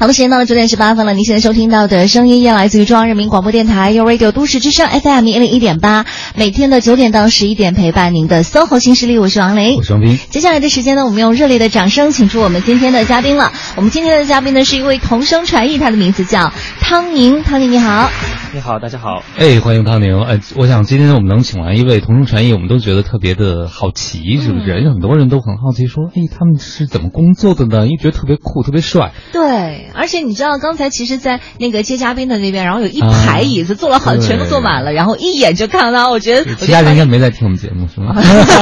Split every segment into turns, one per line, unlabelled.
好的，时间到了九点十八分了。您现在收听到的声音，依然来自于中央人民广播电台 u Radio 都市之声 FM 一零一点八，每天的九点到十一点陪伴您的 SOHO 新势力，我是王雷，
我是王斌。
接下来的时间呢，我们用热烈的掌声，请出我们今天的嘉宾了。我们今天的嘉宾呢，是一位同声传译，他的名字叫汤宁。汤宁，你好。
你好，大家好。
哎，欢迎汤宁。哎，我想今天我们能请来一位同声传译，我们都觉得特别的好奇，是不是？很多人都很好奇，说，哎，他们是怎么工作的呢？因为觉得特别酷，特别帅。
对，而且你知道，刚才其实，在那个接嘉宾的那边，然后有一排椅子，坐了好，全都坐满了，然后一眼就看到，我觉得
其他人应该没在听我们节目，是吗？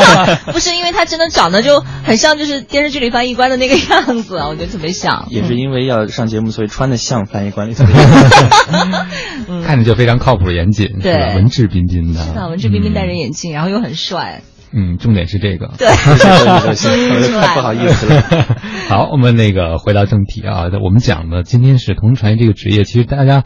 不是，因为他真的长得就很像，就是电视剧里翻译官的那个样子，我觉得特别像。
也是因为要上节目，所以穿的像翻译官里
头。看着就非常靠谱。严谨，
对，
文质彬彬的，
是的，文质彬彬，戴着眼镜，然后又很帅。
嗯，重点是这个。
对，
不好意思了。
好，我们那个回到正题啊，我们讲的今天是同声传译这个职业，其实大家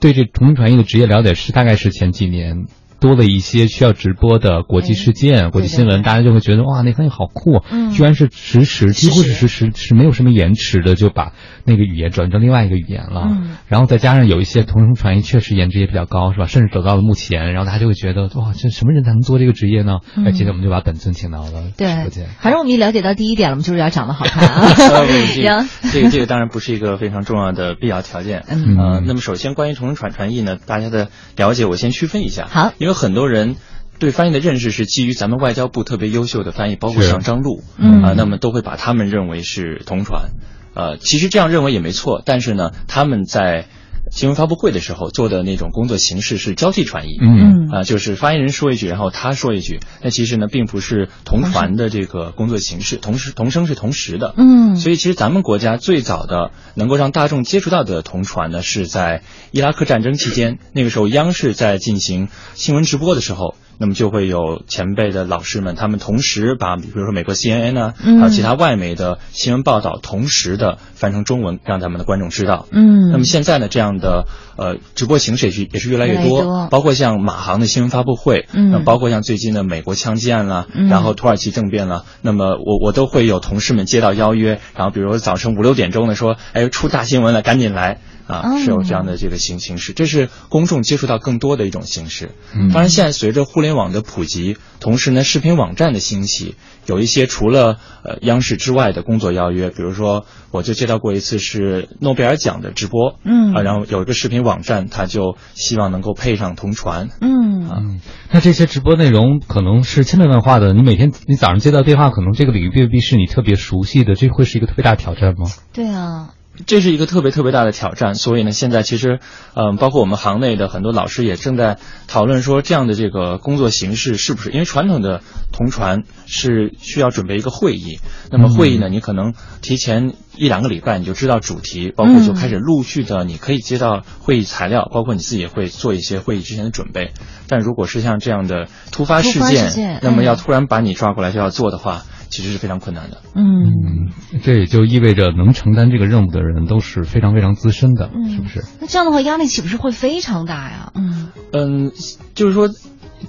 对这同声传译的职业了解是大概是前几年。多了一些需要直播的国际事件、国际新闻，大家就会觉得哇，那翻译好酷，居然是实时，几乎是实时，是没有什么延迟的，就把那个语言转成另外一个语言了。然后再加上有一些同声传译，确实颜值也比较高，是吧？甚至走到了目前，然后大家就会觉得哇，这什么人才能做这个职业呢？哎，今天我们就把本尊请到了直播间。
反正我们已经了解到第一点了我们，就是要长得好看啊。
这个 这个当然不是一个非常重要的必要条件。嗯，那么首先关于同声传传译呢，大家的了解我先区分一下。
好，
因为很多人。对翻译的认识是基于咱们外交部特别优秀的翻译，包括像张璐，啊，那么都会把他们认为是同传，呃，其实这样认为也没错，但是呢，他们在新闻发布会的时候做的那种工作形式是交替传译，
嗯，
啊，就是发言人说一句，然后他说一句，那其实呢，并不是同传的这个工作形式，同时同声是同时的，
嗯，
所以其实咱们国家最早的能够让大众接触到的同传呢，是在伊拉克战争期间，那个时候央视在进行新闻直播的时候。那么就会有前辈的老师们，他们同时把，比如说美国 CNN 呢，还有其他外媒的新闻报道，同时的翻成中文，让咱们的观众知道。
嗯。
那么现在呢，这样的呃直播形式也是也是越来越多，包括像马航的新闻发布会，嗯，包括像最近的美国枪击案了，然后土耳其政变了，那么我我都会有同事们接到邀约，然后比如早晨五六点钟的说，哎，出大新闻了，赶紧来。啊，是有这样的这个形形式，这是公众接触到更多的一种形式。当然，现在随着互联网的普及，同时呢，视频网站的兴起，有一些除了呃央视之外的工作邀约，比如说，我就接到过一次是诺贝尔奖的直播，
嗯，
啊，然后有一个视频网站，他就希望能够配上同传，
嗯，
啊，
那这些直播内容可能是千变万化的，你每天你早上接到电话，可能这个领域未必是你特别熟悉的，这会是一个特别大挑战吗？
对啊。
这是一个特别特别大的挑战，所以呢，现在其实，嗯，包括我们行内的很多老师也正在讨论说，这样的这个工作形式是不是？因为传统的同传是需要准备一个会议，那么会议呢，你可能提前一两个礼拜你就知道主题，包括就开始陆续的，你可以接到会议材料，包括你自己也会做一些会议之前的准备。但如果是像这样的突发事件，那么要突然把你抓过来就要做的话。其实是非常困难的。
嗯，
这也就意味着能承担这个任务的人都是非常非常资深的，是不是？
那这样的话，压力岂不是会非常大呀？
嗯嗯，就是说，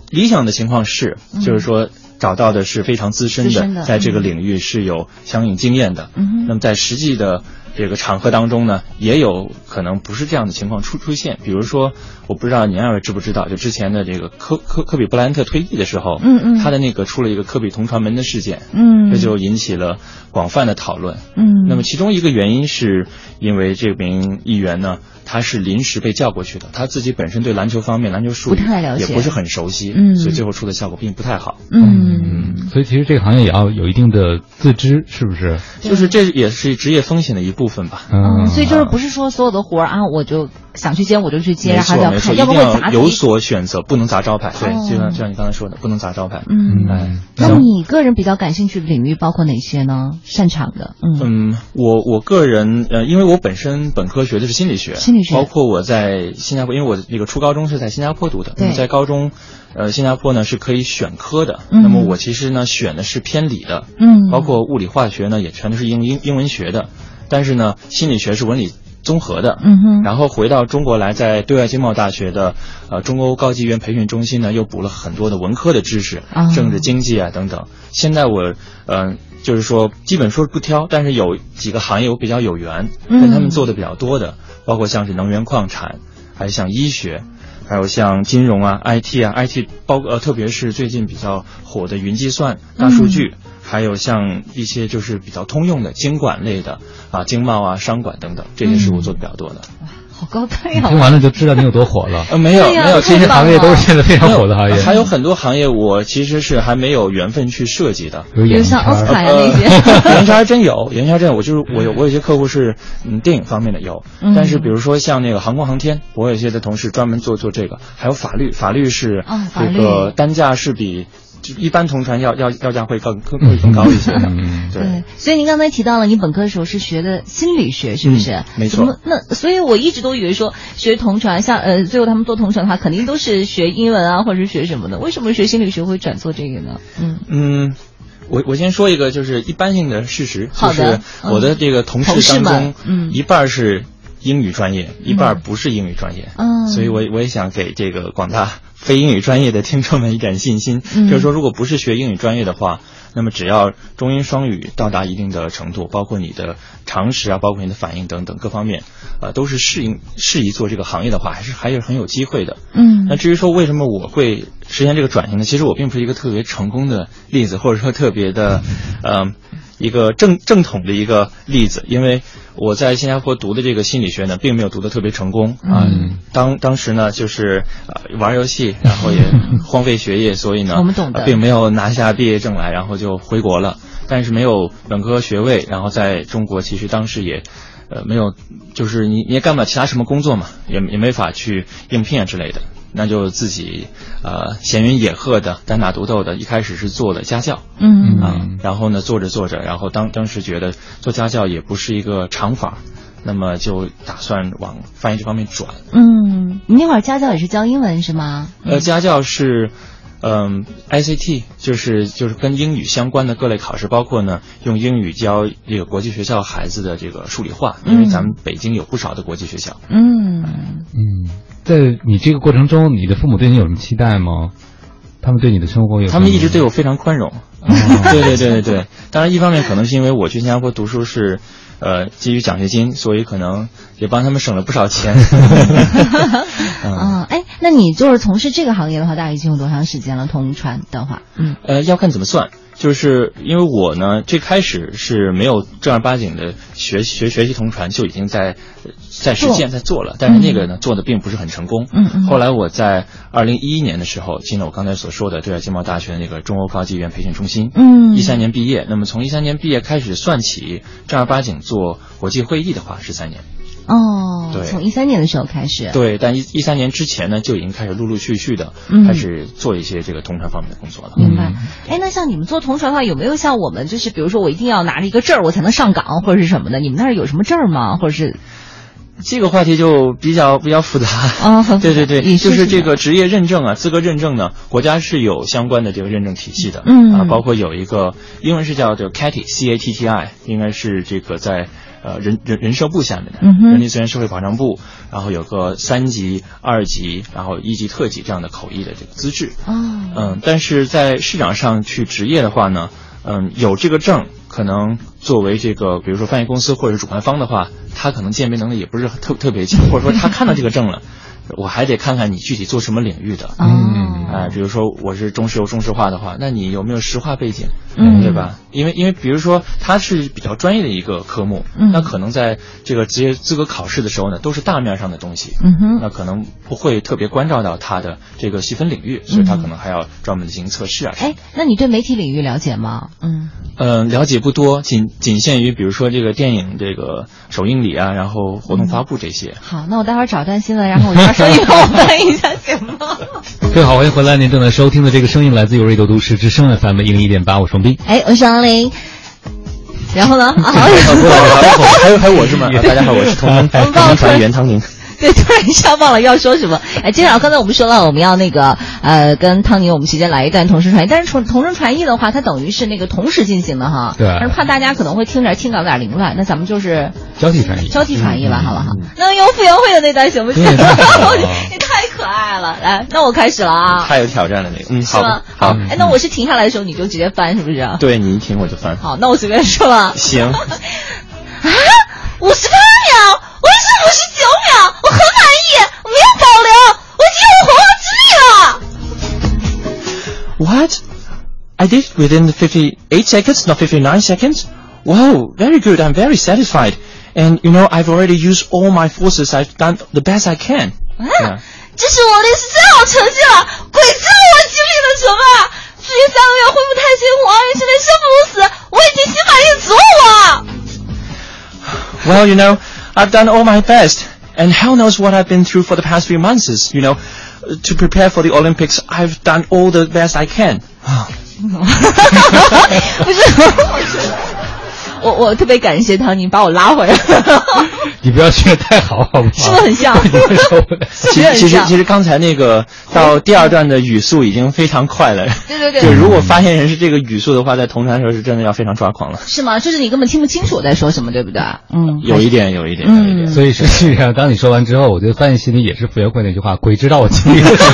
理想的情况是，就是说找到的是非常资深的，在这个领域是有相应经验的。
嗯，
那么在实际的。这个场合当中呢，也有可能不是这样的情况出出现。比如说，我不知道您二位知不知道，就之前的这个科科科比布莱恩特退役的时候，
嗯嗯，
他的那个出了一个科比同传门的事件，
嗯，
这就引起了广泛的讨论，
嗯，
那么其中一个原因是因为这名议员呢，他是临时被叫过去的，他自己本身对篮球方面篮球术语也不是很熟悉，
嗯，
所以最后出的效果并不太好，
嗯，
所以其实这个行业也要有一定的自知，是不是？
就是这也是职业风险的一部分吧，
嗯，所以就是不是说所有的活儿啊，我就。想去接我就去接，然后要
看，
要不会砸
有所选择，不能砸招牌。对，就像就像你刚才说的，不能砸招牌。
嗯，
哎，
那你个人比较感兴趣的领域包括哪些呢？擅长的？
嗯嗯，我我个人呃，因为我本身本科学的是心理学，
心理学，
包括我在新加坡，因为我那个初高中是在新加坡读的，
对，
在高中，呃，新加坡呢是可以选科的，那么我其实呢选的是偏理的，
嗯，
包括物理化学呢也全都是英英英文学的，但是呢心理学是文理。综合的，
嗯哼，
然后回到中国来，在对外经贸大学的呃中欧高级语言培训中心呢，又补了很多的文科的知识，政治经济啊等等。现在我嗯，就是说基本说不挑，但是有几个行业我比较有缘，跟他们做的比较多的，包括像是能源矿产，还有像医学，还有像金融啊、IT 啊、IT 包呃，特别是最近比较火的云计算、大数据。还有像一些就是比较通用的经管类的啊，经贸啊、商管等等，这些是我做的比较多的。
哇，好高端呀！
听完了就知道你有多火了。
呃，没有没有，
这些行业都是现在非常火的行业。
还有很多行业我其实是还没有缘分去设计的，
比如
像奥斯卡呀那些。
原圈真有，原圈真有。我就是我有我有些客户是嗯电影方面的有，但是比如说像那个航空航天，我有些的同事专门做做这个，还有法律，法律是这个单价是比。一般同传要要要价会更更会更高一些的，嗯
对。所以您刚才提到了，你本科的时候是学的心理学，是不是？
没错。
那所以我一直都以为说学同传，像呃，最后他们做同传的话，肯定都是学英文啊，或者是学什么的。为什么学心理学会转做这个呢？
嗯嗯，我我先说一个就是一般性的事实，就是我的这个同事当中，嗯，一半是英语专业，一半不是英语专业，嗯，所以我我也想给这个广大。非英语专业的听众们一点信心，就是说，如果不是学英语专业的话，那么只要中英双语到达一定的程度，包括你的常识啊，包括你的反应等等各方面，呃，都是适应适宜做这个行业的话，还是还是很有机会的。
嗯，
那至于说为什么我会实现这个转型呢？其实我并不是一个特别成功的例子，或者说特别的，嗯。一个正正统的一个例子，因为我在新加坡读的这个心理学呢，并没有读的特别成功啊。当当时呢，就是呃玩游戏，然后也荒废学业，所以呢，
我们懂的，
并没有拿下毕业证来，然后就回国了。但是没有本科学位，然后在中国其实当时也，呃没有，就是你你也干不了其他什么工作嘛，也也没法去应聘啊之类的。那就自己，呃，闲云野鹤的，单打独斗的，一开始是做的家教，
嗯
啊，然后呢，做着做着，然后当当时觉得做家教也不是一个长法，那么就打算往翻译这方面转。
嗯，你那会儿家教也是教英文是吗？
呃，家教是，嗯，ICT 就是就是跟英语相关的各类考试，包括呢用英语教这个国际学校孩子的这个数理化，因为咱们北京有不少的国际学校。
嗯
嗯。在你这个过程中，你的父母对你有什么期待吗？他们对你的生活有？
他们一直对我非常宽容。对对对对对。当然，一方面可能是因为我去新加坡读书是，呃，基于奖学金，所以可能也帮他们省了不少钱。
嗯，哎，那你就是从事这个行业的话，大概已经有多长时间了？同传的话，
嗯，呃，要看怎么算。就是因为我呢，最开始是没有正儿八经的学学学习同传，就已经在在实践在做了，但是那个呢做的并不是很成功。
嗯嗯。
后来我在二零一一年的时候进了我刚才所说的对外经贸大学的那个中欧高级语言培训中心。
嗯。
一三年毕业，那么从一三年毕业开始算起，正儿八经做国际会议的话是三年。
哦，
对，
从一三年的时候开始。
对，但一一三年之前呢，就已经开始陆陆续续的开始做一些这个同传方面的工作了。
明白。哎，那像你们做同传的话，有没有像我们，就是比如说我一定要拿着一个证儿，我才能上岗，或者是什么的？你们那儿有什么证儿吗？或者是？
这个话题就比较比较复杂
啊。
对对对，就是这个职业认证啊，资格认证呢，国家是有相关的这个认证体系的。
嗯。
啊，包括有一个英文是叫做 CATI，C A T T I，应该是这个在。呃，人人人社部下面的人力资源社会保障部，然后有个三级、二级，然后一级特级这样的口译的这个资质。
哦，
嗯，但是在市场上去执业的话呢，嗯，有这个证，可能作为这个，比如说翻译公司或者是主办方的话，他可能鉴别能力也不是特特别强，或者说他看到这个证了。我还得看看你具体做什么领域的，
嗯，
哎，比如说我是中石油中石化的话，那你有没有石化背景，
嗯，
对吧？因为因为比如说它是比较专业的一个科目，
嗯，
那可能在这个职业资格考试的时候呢，都是大面上的东西，
嗯哼，
那可能不会特别关照到它的这个细分领域，所以他可能还要专门的进行测试啊。
哎，那你对媒体领域了解吗？嗯。
嗯，了解不多，仅仅限于比如说这个电影这个首映礼啊，然后活动发布这些。
好，那我待会儿找段新闻，然后我把声音帮我翻译一下，行吗？
各位好，欢迎回来，您正在收听的这个声音来自于瑞德都市之声 FM 一零一点八，我是王斌。
哎，我是王林。然后呢？
还有还有还有我是吗？大家好，我是同同 传员汤宁。
对，突然一下忘了要说什么。哎，接下来刚才我们说了，我们要那个呃，跟汤尼我们期间来一段同时传译，但是同同声传译的话，它等于是那个同时进行的哈。
对。
但是怕大家可能会听着听感有点凌乱，那咱们就是
交替传译，
交替传译吧，好不好？那用傅园慧的那段行不行？你太可爱了，来，那我开始了啊。
太有挑战了那个，嗯，
是吗？好，哎，那我是停下来的时候你就直接翻，是不是？
对你一停我就翻。
好，那我随便说吧。
行。啊，
五十八
I did within the fifty-eight seconds, not fifty-nine seconds. Wow, very good. I'm very satisfied. And you know, I've already used all my forces. I've done the best I can.
啊，这是我练习最好成绩了，鬼知道我经历了什么。至于三个月恢复太清皇，现在生不如死，我已经心满意足了。
Well, you know. I've done all my best. And hell knows what I've been through for the past few months. You know, to prepare for the Olympics, I've done all the best I can.
不是。我我我特别感谢唐宁把我拉回来。
你不要学的太好，好不好？
是不是很像？
其实其实其实刚才那个到第二段的语速已经非常快了。
对对对。
就如果发现人是这个语速的话，在同传的时候是真的要非常抓狂了。
是吗？就是你根本听不清楚我在说什么，对不对？嗯。
有一点，有一点，有一点。
所以实际上，当你说完之后，我觉得发现心里也是傅园慧那句话：“鬼知道我经历了什么。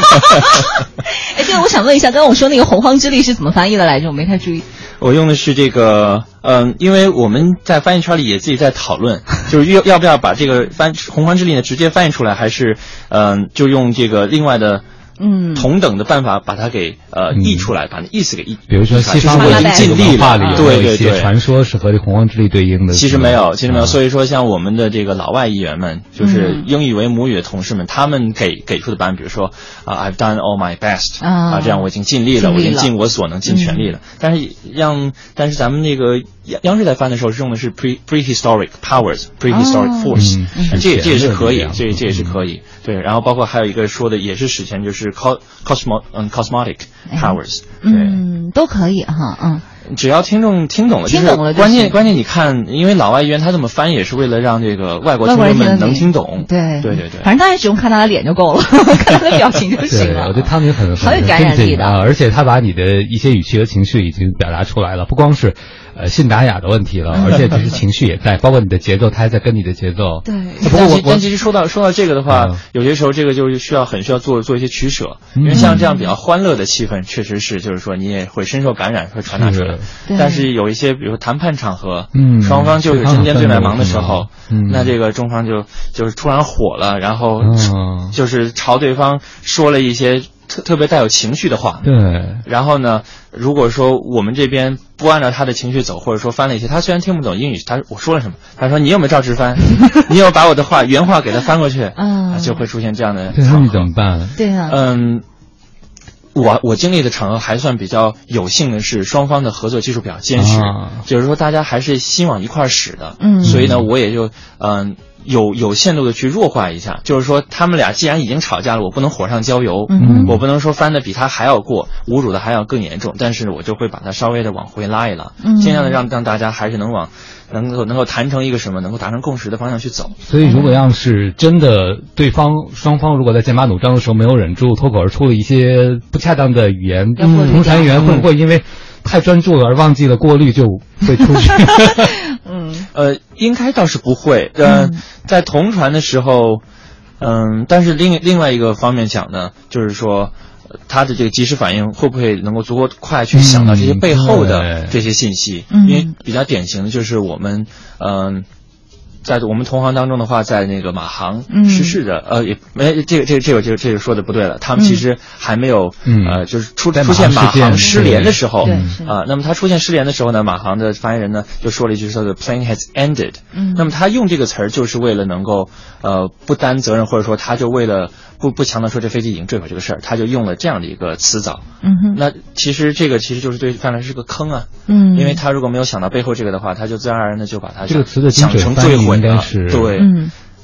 ”
哎，对，我想问一下，刚刚我说那个洪荒之力是怎么翻译的来着？我没太注意。
我用的是这个，嗯，因为我们在翻译圈里也自己在讨论，就是要要不要把这个翻“洪荒之力”呢直接翻译出来，还是嗯，就用这个另外的。
嗯，
同等的办法把它给呃译出来，把那意思给译。
比如说西方
已经尽力
了，
对对对，
传说是和这洪荒之力对应的。
其实没有，其实没有。所以说，像我们的这个老外议员们，就是英语为母语的同事们，他们给给出的版本，比如说啊，I've done all my best 啊，这样我已经尽力了，我已经尽我所能，尽全力了。但是让，但是咱们那个央央视在翻的时候是用的是 pre prehistoric powers，prehistoric force，这这也是可以，这这也是可以。对，然后包括还有一个说的也是史前就是 cos cosmo 嗯 cosmetic powers，
嗯，都可以哈，嗯，
只要听众听懂了，
听懂了，
关键关键你看，因为老外议员他这么翻也是为了让这个外国听众们能听懂，
对。
对对对，
反正大家只用看他的脸就够了，看他的表情就行了。
我觉得汤宁很
很有感染力的，
而且他把你的一些语气和情绪已经表达出来了，不光是。呃，信达雅的问题了，而且其实情绪也在，包括你的节奏，他还在跟你的节奏。
对。
不过我，但其实说到说到这个的话，有些时候这个就是需要很需要做做一些取舍，因为像这样比较欢乐的气氛，确实是就是说你也会深受感染，会传达出来。但是有一些，比如谈判场合，嗯，双方就是针尖对麦芒的时候，那这个中方就就是突然火了，然后就是朝对方说了一些。特特别带有情绪的话，
对。
然后呢，如果说我们这边不按照他的情绪走，或者说翻了一些，他虽然听不懂英语，他我说了什么？他说你有没有照直翻？你有把我的话原话给他翻过去？
嗯，
就会出现这样的。
那你怎么办？
对啊。
嗯，我我经历的场合还算比较有幸的是，双方的合作技术比较坚实，就是说大家还是心往一块使的。
嗯。
所以呢，我也就嗯。有有限度的去弱化一下，就是说他们俩既然已经吵架了，我不能火上浇油，嗯我不能说翻的比他还要过，侮辱的还要更严重，但是我就会把他稍微的往回拉一拉，尽量的让让大家还是能往能够能够谈成一个什么能够达成共识的方向去走。
所以，如果要是真的对方双方如果在剑拔弩张的时候没有忍住脱口而出了一些不恰当的语言，同传员会不会因为？太专注了而忘记了过滤就会出去。
嗯，
呃，应该倒是不会。嗯，在同传的时候，嗯，但是另另外一个方面讲呢，就是说，他的这个及时反应会不会能够足够快去想到这些背后的这些信息？因为比较典型的就是我们，嗯。在我们同行当中的话，在那个马航失事的，呃，也没这个这个这个这个这个说的不对了。他们其实还没有，呃，就是出出现马航失联的时候，啊，那么他出现失联的时候呢，马航的发言人呢就说了一句说的 plane has ended。
嗯，
那么他用这个词儿就是为了能够，呃，不担责任，或者说他就为了不不强的说这飞机已经坠毁这个事儿，他就用了这样的一个词藻。
嗯哼，
那其实这个其实就是对范来是个坑啊。
嗯，
因为他如果没有想到背后这个的话，他就自然而然的就把它
这个词的
想成坠毁。
应该是
对，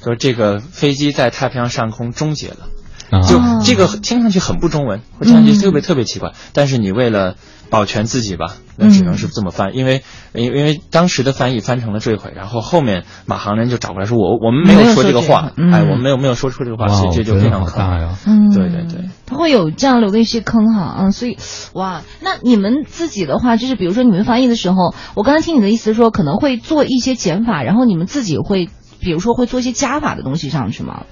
说这个飞机在太平洋上空终结了，
就
这个听上去很不中文，听上去特别特别奇怪。但是你为了。保全自己吧，那只能是这么翻，因为因因为当时的翻译翻成了坠毁，然后后面马航人就找过来说，我我们没有说这个话，哎，我们没有没有说出这个话，所以这就非常
大呀，
嗯，
对对。对，
他会有这样留的一些坑哈，嗯，所以哇，那你们自己的话，就是比如说你们翻译的时候，我刚才听你的意思说可能会做一些减法，然后你们自己会，比如说会做一些加法的东西上去吗？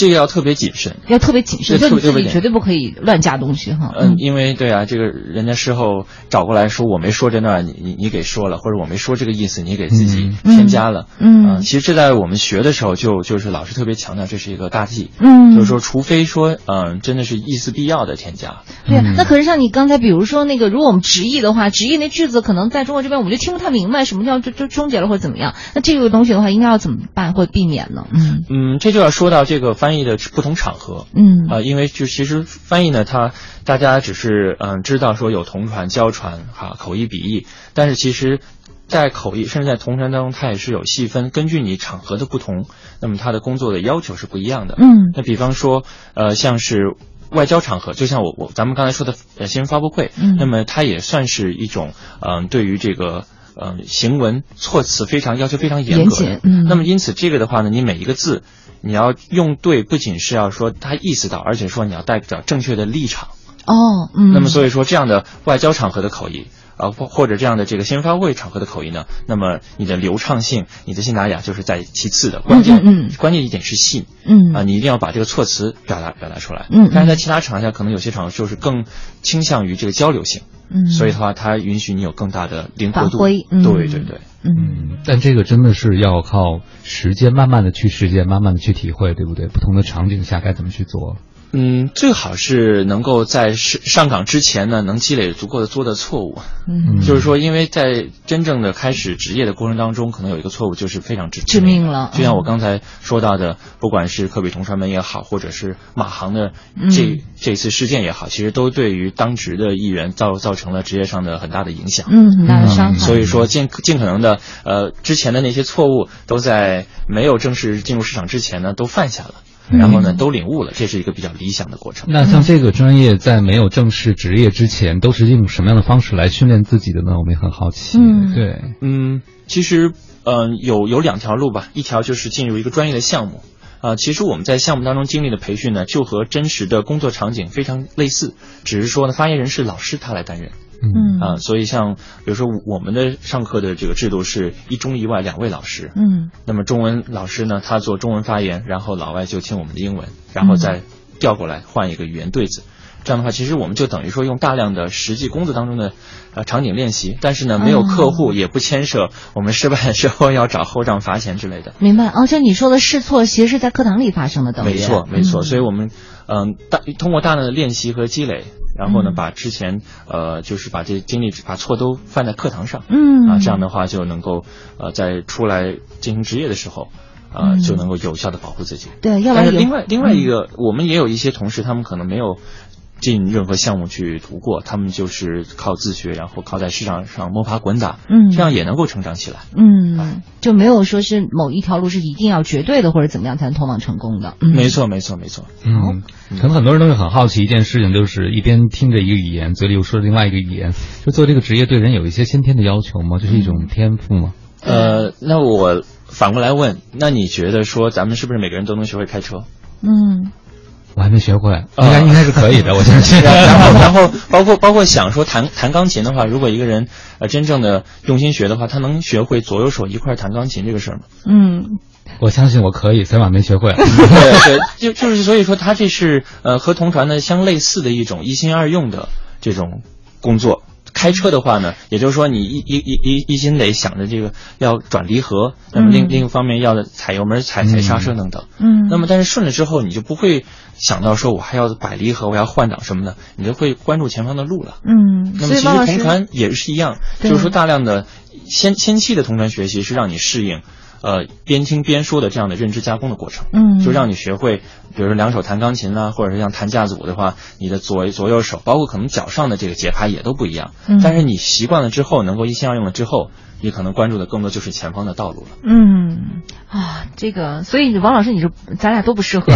这个要特别谨慎，
要特别谨慎，就你自己绝对不可以乱加东西哈。
嗯，因为对啊，这个人家事后找过来说我没说这段，你你你给说了，或者我没说这个意思，你给自己添加了。
嗯，
其实这在我们学的时候就就是老师特别强调这是一个大忌。
嗯，
就是说除非说嗯真的是意思必要的添加。
对啊，那可是像你刚才比如说那个，如果我们直译的话，直译那句子可能在中国这边我们就听不太明白什么叫就就终结了或者怎么样。那这个东西的话，应该要怎么办或避免呢？
嗯嗯，这就要说到这个翻译的不同场。合，
嗯
啊，因为就其实翻译呢，它大家只是嗯知道说有同传、交传哈口译笔译，但是其实，在口译甚至在同传当中，它也是有细分，根据你场合的不同，那么它的工作的要求是不一样的。
嗯，
那比方说呃像是外交场合，就像我我咱们刚才说的呃新闻发布会，
嗯，
那么它也算是一种嗯对于这个嗯行文措辞非常要求非常严格的。
嗯，
那么因此这个的话呢，你每一个字。你要用对，不仅是要说他意思到，而且说你要代表正确的立场。
哦，嗯。
那么所以说这样的外交场合的口译啊，或或者这样的这个新闻发布会场合的口音呢，那么你的流畅性、你的信达雅就是在其次的，关键，
嗯，
关键一点是信，
嗯
啊，你一定要把这个措辞表达表达出来，
嗯。
但是在其他场合下，可能有些场合就是更倾向于这个交流性，
嗯。
所以的话，它允许你有更大的灵活度，
对
对对。
嗯，但这个真的是要靠时间，慢慢的去实践，慢慢的去体会，对不对？不同的场景下该怎么去做？
嗯，最好是能够在上上岗之前呢，能积累足够的多的错误。
嗯，
就是说，因为在真正的开始职业的过程当中，可能有一个错误就是非常致
致命了。
就像我刚才说到的，不管是科比同传门也好，或者是马航的这这次事件也好，其实都对于当职的艺员造造成了职业上的很大的影响。
嗯，很大的伤害。
所以说，尽尽可能的，呃，之前的那些错误都在没有正式进入市场之前呢，都犯下了。然后呢，都领悟了，这是一个比较理想的过程。
那像这个专业在没有正式职业之前，都是用什么样的方式来训练自己的呢？我们也很好奇。
嗯，
对，
嗯，其实，嗯，有有两条路吧，一条就是进入一个专业的项目。啊，其实我们在项目当中经历的培训呢，就和真实的工作场景非常类似，只是说呢，发言人是老师他来担任。
嗯。
啊，所以像比如说我们的上课的这个制度是一中一外两位老师，
嗯，
那么中文老师呢，他做中文发言，然后老外就听我们的英文，然后再调过来换一个语言对子，这样的话，其实我们就等于说用大量的实际工作当中的呃场景练习，但是呢没有客户，也不牵涉我们失败的时候要找后账罚钱之类的。
明白哦，就你说的试错，其实是在课堂里发生的，等于
没错没错，所以我们嗯大通过大量的练习和积累。然后呢，把之前呃，就是把这经历把错都犯在课堂上，
嗯
啊，这样的话就能够呃，在出来进行职业的时候，呃，就能够有效的保护自己。
对，要
但是另外另外一个，我们也有一些同事，他们可能没有进任何项目去读过，他们就是靠自学，然后靠在市场上摸爬滚打，
嗯，
这样也能够成长起来。
嗯，就没有说是某一条路是一定要绝对的或者怎么样才能通往成功的。
没错，没错，没错。
嗯，可能很多人都会很好奇一件事情，就是一边听着一个语言，嘴里又说着另外一个语言，就做这个职业对人有一些先天的要求吗？这是一种天赋吗？
呃，那我反过来问，那你觉得说咱们是不是每个人都能学会开车？
嗯。
我还没学会，应该应该是可以的，我相信。
然后，然后包括包括想说弹弹钢琴的话，如果一个人呃真正的用心学的话，他能学会左右手一块弹钢琴这个事儿吗？
嗯，
我相信我可以，虽然没学会。
对对，就就是所以说，他这是呃和同传的相类似的一种一心二用的这种工作。开车的话呢，也就是说你一一一一一心得想着这个要转离合，那么另另一方面要踩油门、踩踩刹车等等。
嗯，
那么但是顺了之后，你就不会想到说我还要摆离合，我要换挡什么的，你就会关注前方的路了。
嗯，
那么其实同传也是一样，就是说大量的先先期的同传学习是让你适应。呃，边听边说的这样的认知加工的过程，
嗯，
就让你学会，比如说两手弹钢琴啦，或者是像弹架子鼓的话，你的左左右手，包括可能脚上的这个节拍也都不一样。
嗯，
但是你习惯了之后，能够一心二用了之后，你可能关注的更多就是前方的道路了。
嗯，啊，这个，所以王老师，你是咱俩都不适合。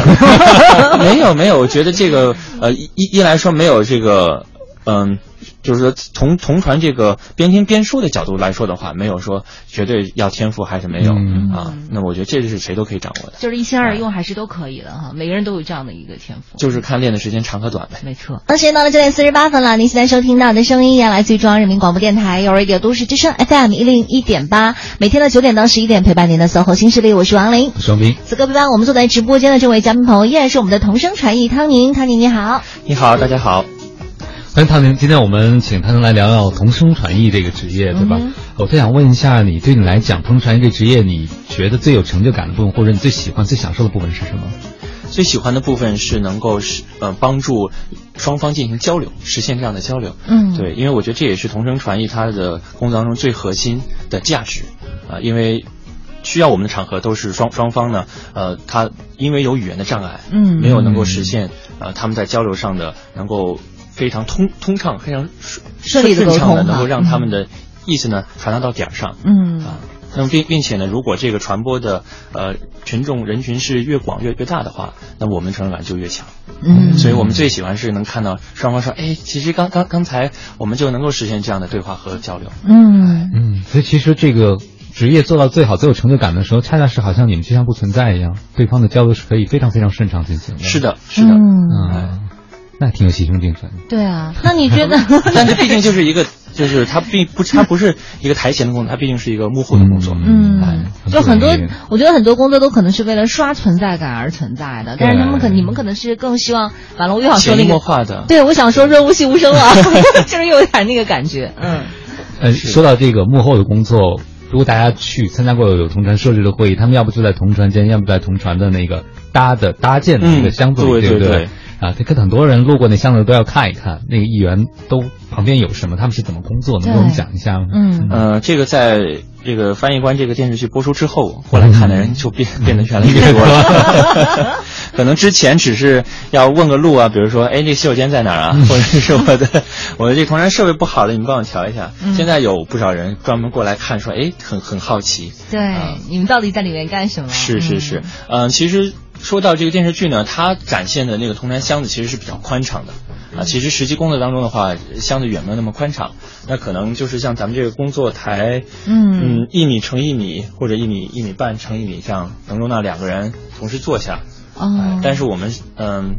没有没有，我觉得这个呃一一来说没有这个嗯就是说从同传这个边听边说的角度来说的话，没有说绝对要天赋还是没有啊。那我觉得这是谁都可以掌握的，
就是一心二用还是都可以的哈。每个人都有这样的一个天赋，
就是看练的时间长和短呗。
没错。那时间到了九点四十八分了，您现在收听到的声音也来自于中央人民广播电台 u Radio 都市之声 FM 一零一点八，每天的九点到十一点陪伴您的 SOHO 新势力，我是王琳，
双斌。
此刻陪伴我们坐在直播间的这位嘉宾朋友依然是我们的同声传译汤宁，汤宁你好，
你好，大家好。
欢迎汤宁，今天我们请唐宁来聊聊同声传译这个职业，对吧？我特想问一下，你对你来讲，同声传译这职业，你觉得最有成就感的部分，或者你最喜欢、最享受的部分是什么？
最喜欢的部分是能够是呃帮助双方进行交流，实现这样的交流。
嗯，
对，因为我觉得这也是同声传译它的工作当中最核心的价值啊，因为需要我们的场合都是双双方呢，呃，他因为有语言的障碍，
嗯，
没有能够实现呃他们在交流上的能够。非常通通畅，非常顺
顺利的
沟通，能够让他们的意思呢传达到点儿上。
嗯
啊，那么并并且呢，如果这个传播的呃群众人群是越广越越大的话，那么我们的成就感就越强。
嗯，
所以我们最喜欢是能看到双方说，哎，其实刚刚刚才我们就能够实现这样的对话和交流。
嗯
嗯，所以其实这个职业做到最好、最有成就感的时候，恰恰是好像你们就像不存在一样，对方的交流是可以非常非常顺畅进行的。
是的，是的，
嗯嗯。那挺有牺牲精神。
对啊，那你觉得？
但这毕竟就是一个，就是它并不，它不是一个台前的工作，它毕竟是一个幕后的工作。
嗯，就很多，我觉得很多工作都可能是为了刷存在感而存在的，但是他们可，你们可能是更希望完了，我又想说那
个，
对，我想说说无息无声了，就是有点那个感觉。嗯，
呃，说到这个幕后的工作，如果大家去参加过有同传设置的会议，他们要不就在同传间，要不在同传的那个搭的搭建的那个箱子里，
对
不对？啊，这跟很多人路过那箱子都要看一看，那个议员都旁边有什么，他们是怎么工作，能给我们讲一下吗？
嗯，
呃，这个在这个翻译官这个电视剧播出之后，过来看的人就变变得越来越多了。可能之前只是要问个路啊，比如说，哎，这洗手间在哪儿啊？或者是我的 我的这同仁设备不好了，你们帮我调一下。现在有不少人专门过来看，说，哎，很很好奇。
对，你们到底在里面干什么？
是是是，嗯，其实。说到这个电视剧呢，它展现的那个铜山箱子其实是比较宽敞的，啊，其实实际工作当中的话，相对远没有那么宽敞，那可能就是像咱们这个工作台，
嗯
嗯，一米乘一米或者一米一米半乘一米这样，能容纳两个人同时坐下，
哦，
但是我们嗯。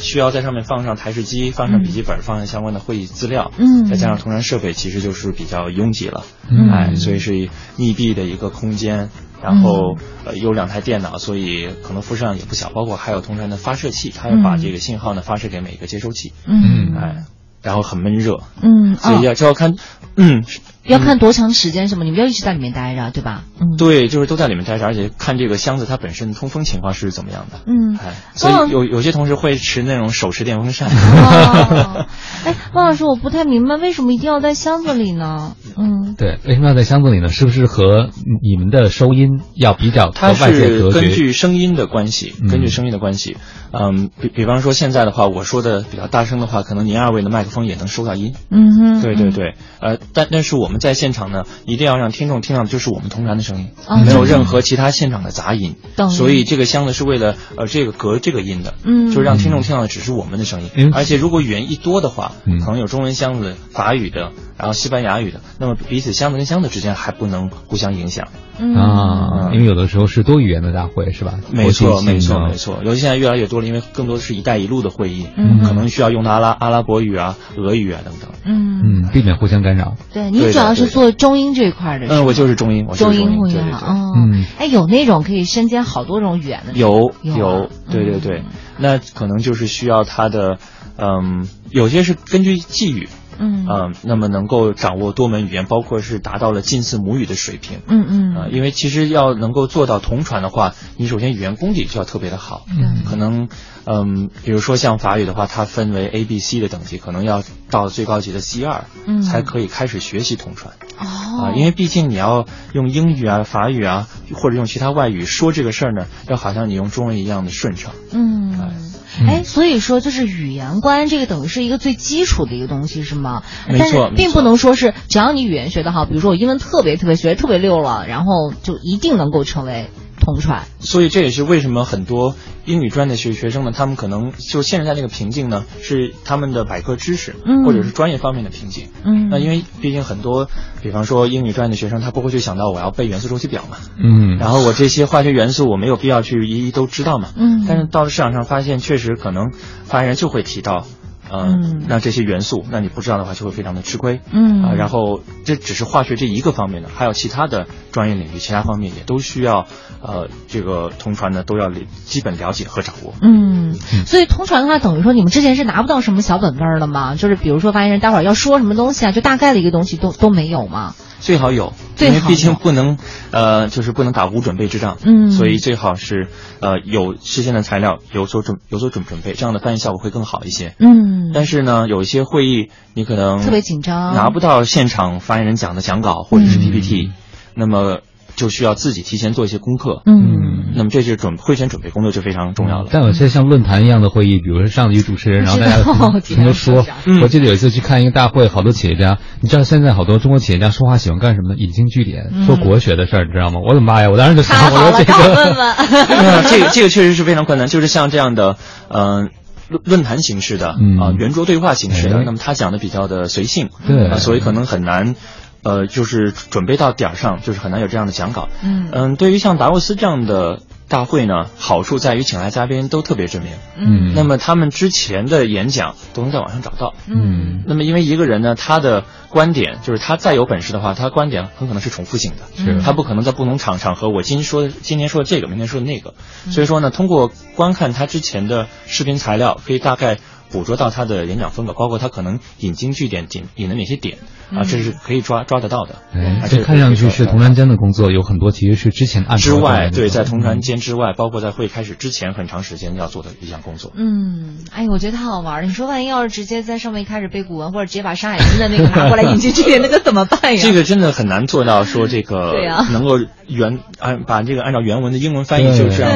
需要在上面放上台式机，放上笔记本，放上相关的会议资料，
嗯，
再加上同样设备，其实就是比较拥挤了，
嗯，
哎，所以是密闭的一个空间，然后呃有两台电脑，所以可能辐射量也不小，包括还有同传的发射器，它要把这个信号呢发射给每个接收器，
嗯，
哎，然后很闷热，
嗯，
所以要就要看，嗯。
要看多长时间，什么？你们要一直在里面待着，对吧？嗯，
对，就是都在里面待着，而且看这个箱子它本身的通风情况是怎么样的。
嗯，
哎，所以有有些同事会持那种手持电风扇。
哦，哎，汪老师，我不太明白为什么一定要在箱子里呢？嗯，
对，为什么要在箱子里呢？是不是和你们的收音要比较
它是根据声音的关系，根据声音的关系。嗯，比比方说现在的话，我说的比较大声的话，可能您二位的麦克风也能收到音。
嗯哼，
对对对，呃，但但是我们。在现场呢，一定要让听众听到的就是我们同传的声音，没有任何其他现场的杂音。所以这个箱子是为了呃这个隔这个音的，
嗯，
就是让听众听到的只是我们的声音。而且如果语言一多的话，可能有中文箱子、法语的，然后西班牙语的，那么彼此箱子跟箱子之间还不能互相影响。
啊，因为有的时候是多语言的大会，是吧？
没错，没错，没错。尤其现在越来越多了，因为更多的是一带一路的会议，
嗯，
可能需要用到阿拉阿拉伯语啊、俄语啊等等。
嗯
嗯，避免互相干扰。
对你主要是做中英这一块的。
嗯，我就是中英，我
中
英
会
话。
嗯，哎，有那种可以身兼好多种语言的。
有有，对对对，那可能就是需要他的，嗯，有些是根据际遇。
嗯
啊，那么能够掌握多门语言，包括是达到了近似母语的水平。
嗯嗯
啊，因为其实要能够做到同传的话，你首先语言功底就要特别的好。
嗯，
可能嗯，比如说像法语的话，它分为 A、B、C 的等级，可能要到最高级的 C 二，
嗯，
才可以开始学习同传。
哦，
啊，因为毕竟你要用英语啊、法语啊，或者用其他外语说这个事儿呢，要好像你用中文一样的顺畅。
嗯。哎，所以说就是语言观这个等于是一个最基础的一个东西，是吗？
没错，
并不能说是只要你语言学得好，比如说我英文特别特别学特别溜了，然后就一定能够成为。同传。
所以这也是为什么很多英语专的学学生呢，他们可能就现在那个瓶颈呢，是他们的百科知识，
嗯，
或者是专业方面的瓶颈。
嗯，
那因为毕竟很多，比方说英语专业的学生，他不会去想到我要背元素周期表嘛。
嗯，
然后我这些化学元素我没有必要去一一都知道嘛。
嗯，
但是到了市场上发现，确实可能发言人就会提到。嗯，那这些元素，那你不知道的话就会非常的吃亏。
嗯
啊，然后这只是化学这一个方面的，还有其他的专业领域，其他方面也都需要，呃，这个通传呢都要基本了解和掌握。
嗯，所以通传的话，等于说你们之前是拿不到什么小本本的吗？就是比如说发言人待会儿要说什么东西啊，就大概的一个东西都都没有吗？
最好有，因为毕竟不能，呃，就是不能打无准备之仗，
嗯，
所以最好是，呃，有事先的材料，有所准有所准准备，这样的翻译效果会更好一些，
嗯。
但是呢，有一些会议你可能
特别紧张，
拿不到现场发言人讲的讲稿或者是 PPT，那么。就需要自己提前做一些功课，
嗯，
那么这是准会前准备工作就非常重要了。
但有些像论坛一样的会议，比如说上去主持人，然后大家 听他说，我记得有一次去看一个大会，好多企业家，你知道现在好多中国企业家说话喜欢干什么呢？引经据典，说国学的事儿，你知道吗？我的妈呀！我当时就想，我说这
个
这个这个确实是非常困难，就是像这样的，嗯。论论坛形式的啊，圆桌对话形式的，那么他讲的比较的随性，
对，
所以可能很难。呃，就是准备到点儿上，就是很难有这样的讲稿。
嗯
嗯，对于像达沃斯这样的大会呢，好处在于请来嘉宾都特别知名。
嗯，
那么他们之前的演讲都能在网上找到。
嗯，
那么因为一个人呢，他的观点就是他再有本事的话，他观点很可能是重复性的，
是
他不可能在不同场场合，我今天说今天说的这个，明天说的那个。所以说呢，通过观看他之前的视频材料，可以大概。捕捉到他的演讲风格，包括他可能引经据典，引引的哪些点啊，这是可以抓抓得到的。
哎，这看上去是同传间的工作，有很多其实是之前按
之外，对，在同传间之外，包括在会开始之前很长时间要做的一项工作。
嗯，哎，我觉得太好玩了。你说万一要是直接在上面开始背古文，或者直接把《山海经》的那个拿过来引经据典，那个怎么办呀？
这个真的很难做到说这个
对呀，
能够原按把这个按照原文的英文翻译就这样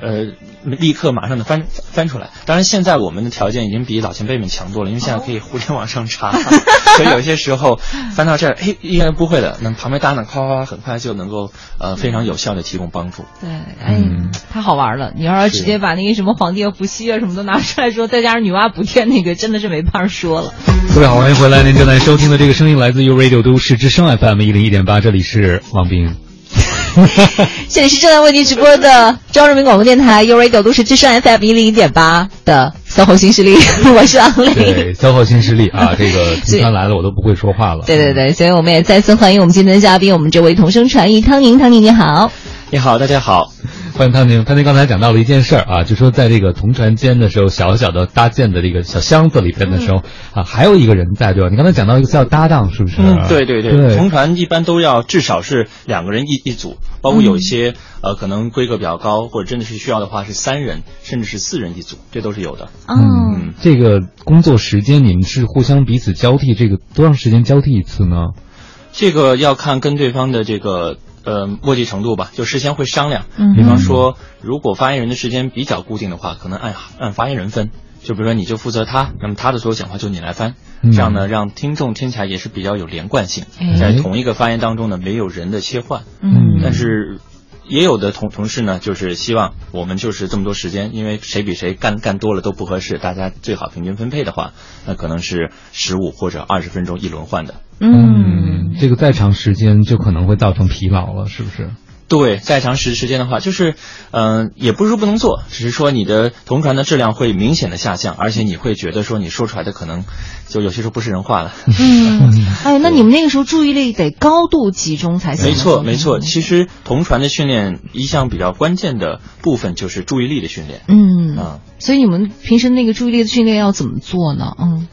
呃。立刻马上的翻翻出来。当然，现在我们的条件已经比老前辈们强多了，因为现在可以互联网上查，所以有些时候翻到这儿，哎，应该不会的，那旁边搭档夸夸夸，很快就能够呃非常有效的提供帮助。
对，哎，太好玩了！你要是直接把那个什么皇帝伏羲啊什么都拿出来说，再加上女娲补天，那个真的是没法说了。
各位好，欢迎回来，您正在收听的这个声音来自于 Radio 都市之声 FM 一零一点八，这里是王斌。
这里是正在为您直播的中央人民广播电台 u Radio 都市之声 FM 一零一点八的 SOHO 新势力，我是王
磊。对，SOHO 新势力啊，这个今天来了，我都不会说话了。
对对对，所以我们也再次欢迎我们今天的嘉宾，我们这位同声传译汤宁，汤宁你好。
你好，大家好。
欢迎汤宁，汤宁刚才讲到了一件事儿啊，就说在这个同船间的时候，小小的搭建的这个小箱子里边的时候啊，还有一个人在，对吧？你刚才讲到一个叫搭档，是不是？
嗯，对对对。同船一般都要至少是两个人一一组，包括有一些呃可能规格比较高或者真的是需要的话是三人甚至是四人一组，这都是有的。
嗯，
这个工作时间你们是互相彼此交替，这个多长时间交替一次呢？
这个要看跟对方的这个。呃，默契程度吧，就事先会商量。
嗯，
比方说，如果发言人的时间比较固定的话，可能按按发言人分。就比如说，你就负责他，那么他的所有讲话就你来翻，这样呢，让听众听起来也是比较有连贯性，在同一个发言当中呢，没有人的切换。
嗯，
但是。也有的同同事呢，就是希望我们就是这么多时间，因为谁比谁干干多了都不合适，大家最好平均分配的话，那可能是十五或者二十分钟一轮换的。
嗯，
这个再长时间就可能会造成疲劳了，是不是？
对，再长时时间的话，就是，嗯，也不是说不能做，只是说你的同传的质量会明显的下降，而且你会觉得说你说出来的可能就有些时候不是人话了。
嗯，哎，那你们那个时候注意力得高度集中才行。
没错，没错。其实同传的训练一项比较关键的部分就是注意力的训练。
嗯啊，所以你们平时那个注意力的训练要怎么做呢？嗯，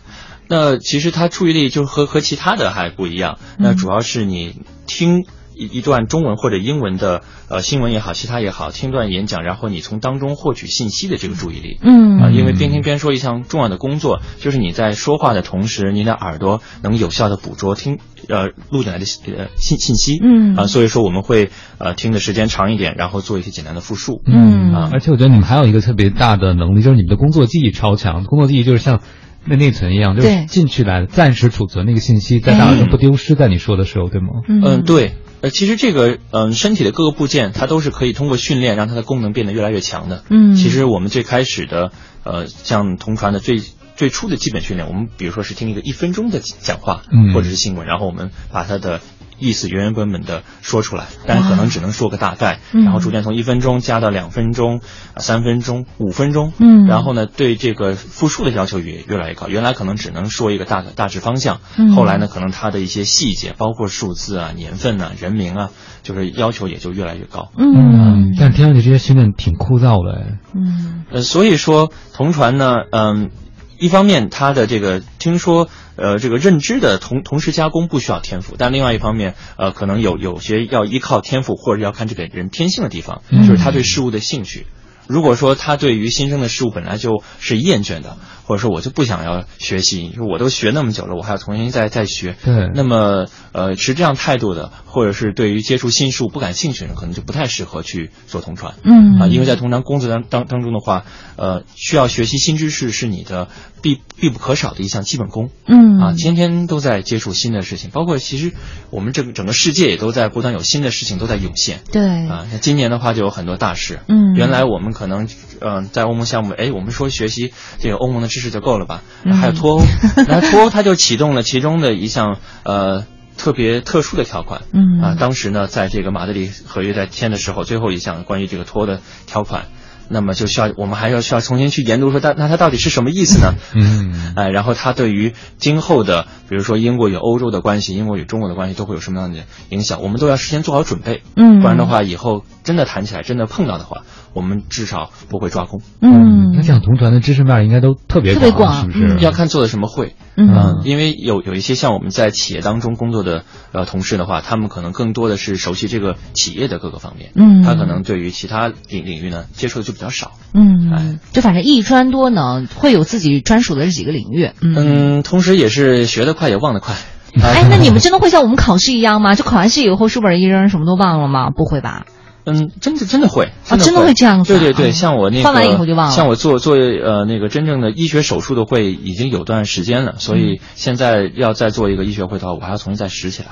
那其实他注意力就和和其他的还不一样，那主要是你听。一一段中文或者英文的呃新闻也好，其他也好，听段演讲，然后你从当中获取信息的这个注意力，
嗯。
啊，因为边听边说一项重要的工作，就是你在说话的同时，您的耳朵能有效的捕捉听呃录进来的呃信信息，
嗯。
啊，所以说我们会呃听的时间长一点，然后做一些简单的复述，
嗯。
啊，
而且我觉得你们还有一个特别大的能力，就是你们的工作记忆超强，工作记忆就是像那内存一样，就是进去来暂时储存那个信息，在大脑中不丢失，在你说的时候，对吗？
嗯，对。呃，其实这个，嗯，身体的各个部件，它都是可以通过训练让它的功能变得越来越强的。
嗯，
其实我们最开始的，呃，像同传的最最初的基本训练，我们比如说是听一个一分钟的讲话，
嗯，
或者是新闻，然后我们把它的。意思原原本本的说出来，但是可能只能说个大概，然后逐渐从一分钟加到两分钟、三分钟、五分钟，
嗯，
然后呢，对这个复述的要求也越来越高。原来可能只能说一个大大致方向，后来呢，可能它的一些细节，包括数字啊、年份啊、人名啊，就是要求也就越来越高。
嗯，
但听上去这些训练挺枯燥的，
嗯，
呃，所以说同传呢，嗯，一方面他的这个听说。呃，这个认知的同同时加工不需要天赋，但另外一方面，呃，可能有有些要依靠天赋或者要看这个人天性的地方，就是他对事物的兴趣。如果说他对于新生的事物本来就是厌倦的，或者说我就不想要学习，说我都学那么久了，我还要重新再再学。
对。
那么，呃，持这样态度的，或者是对于接触新事物不感兴趣的人，可能就不太适合去做同传。
嗯。
啊，因为在同传工作当当当中的话，呃，需要学习新知识是你的必必不可少的一项基本功。
嗯。
啊，天天都在接触新的事情，包括其实我们整整个世界也都在不断有新的事情都在涌现。
对。
啊，那今年的话就有很多大事。
嗯。
原来我们可能。嗯，在欧盟项目，哎，我们说学习这个欧盟的知识就够了吧？还有脱欧，那脱欧它就启动了其中的一项呃特别特殊的条款。
嗯
啊，当时呢，在这个马德里合约在签的时候，最后一项关于这个脱的条款。那么就需要我们还要需要重新去研读说，它那它到底是什么意思呢？
嗯，
哎，然后它对于今后的，比如说英国与欧洲的关系，英国与中国的关系都会有什么样的影响？我们都要事先做好准备。
嗯，
不然的话，以后真的谈起来，真的碰到的话，我们至少不会抓空。
嗯，
那这样同传的知识面应该都特别
特别广，
是不是？
要看做的什么会。
嗯，
因为有有一些像我们在企业当中工作的呃同事的话，他们可能更多的是熟悉这个企业的各个方面。
嗯，
他可能对于其他领领域呢接触的就比较少。
嗯，
哎，
就反正一专多呢，会有自己专属的这几个领域。
嗯，同时也是学得快也忘得快。
哎，那 你们真的会像我们考试一样吗？就考完试以后书本一扔，什么都忘了吗？不会吧？
嗯，真的真的会，
真的会这样子。
对对对，像我那个，
放完以后就忘了。
像我做做呃那个真正的医学手术的会已经有段时间了，所以现在要再做一个医学会的话，我还要重新再拾起来。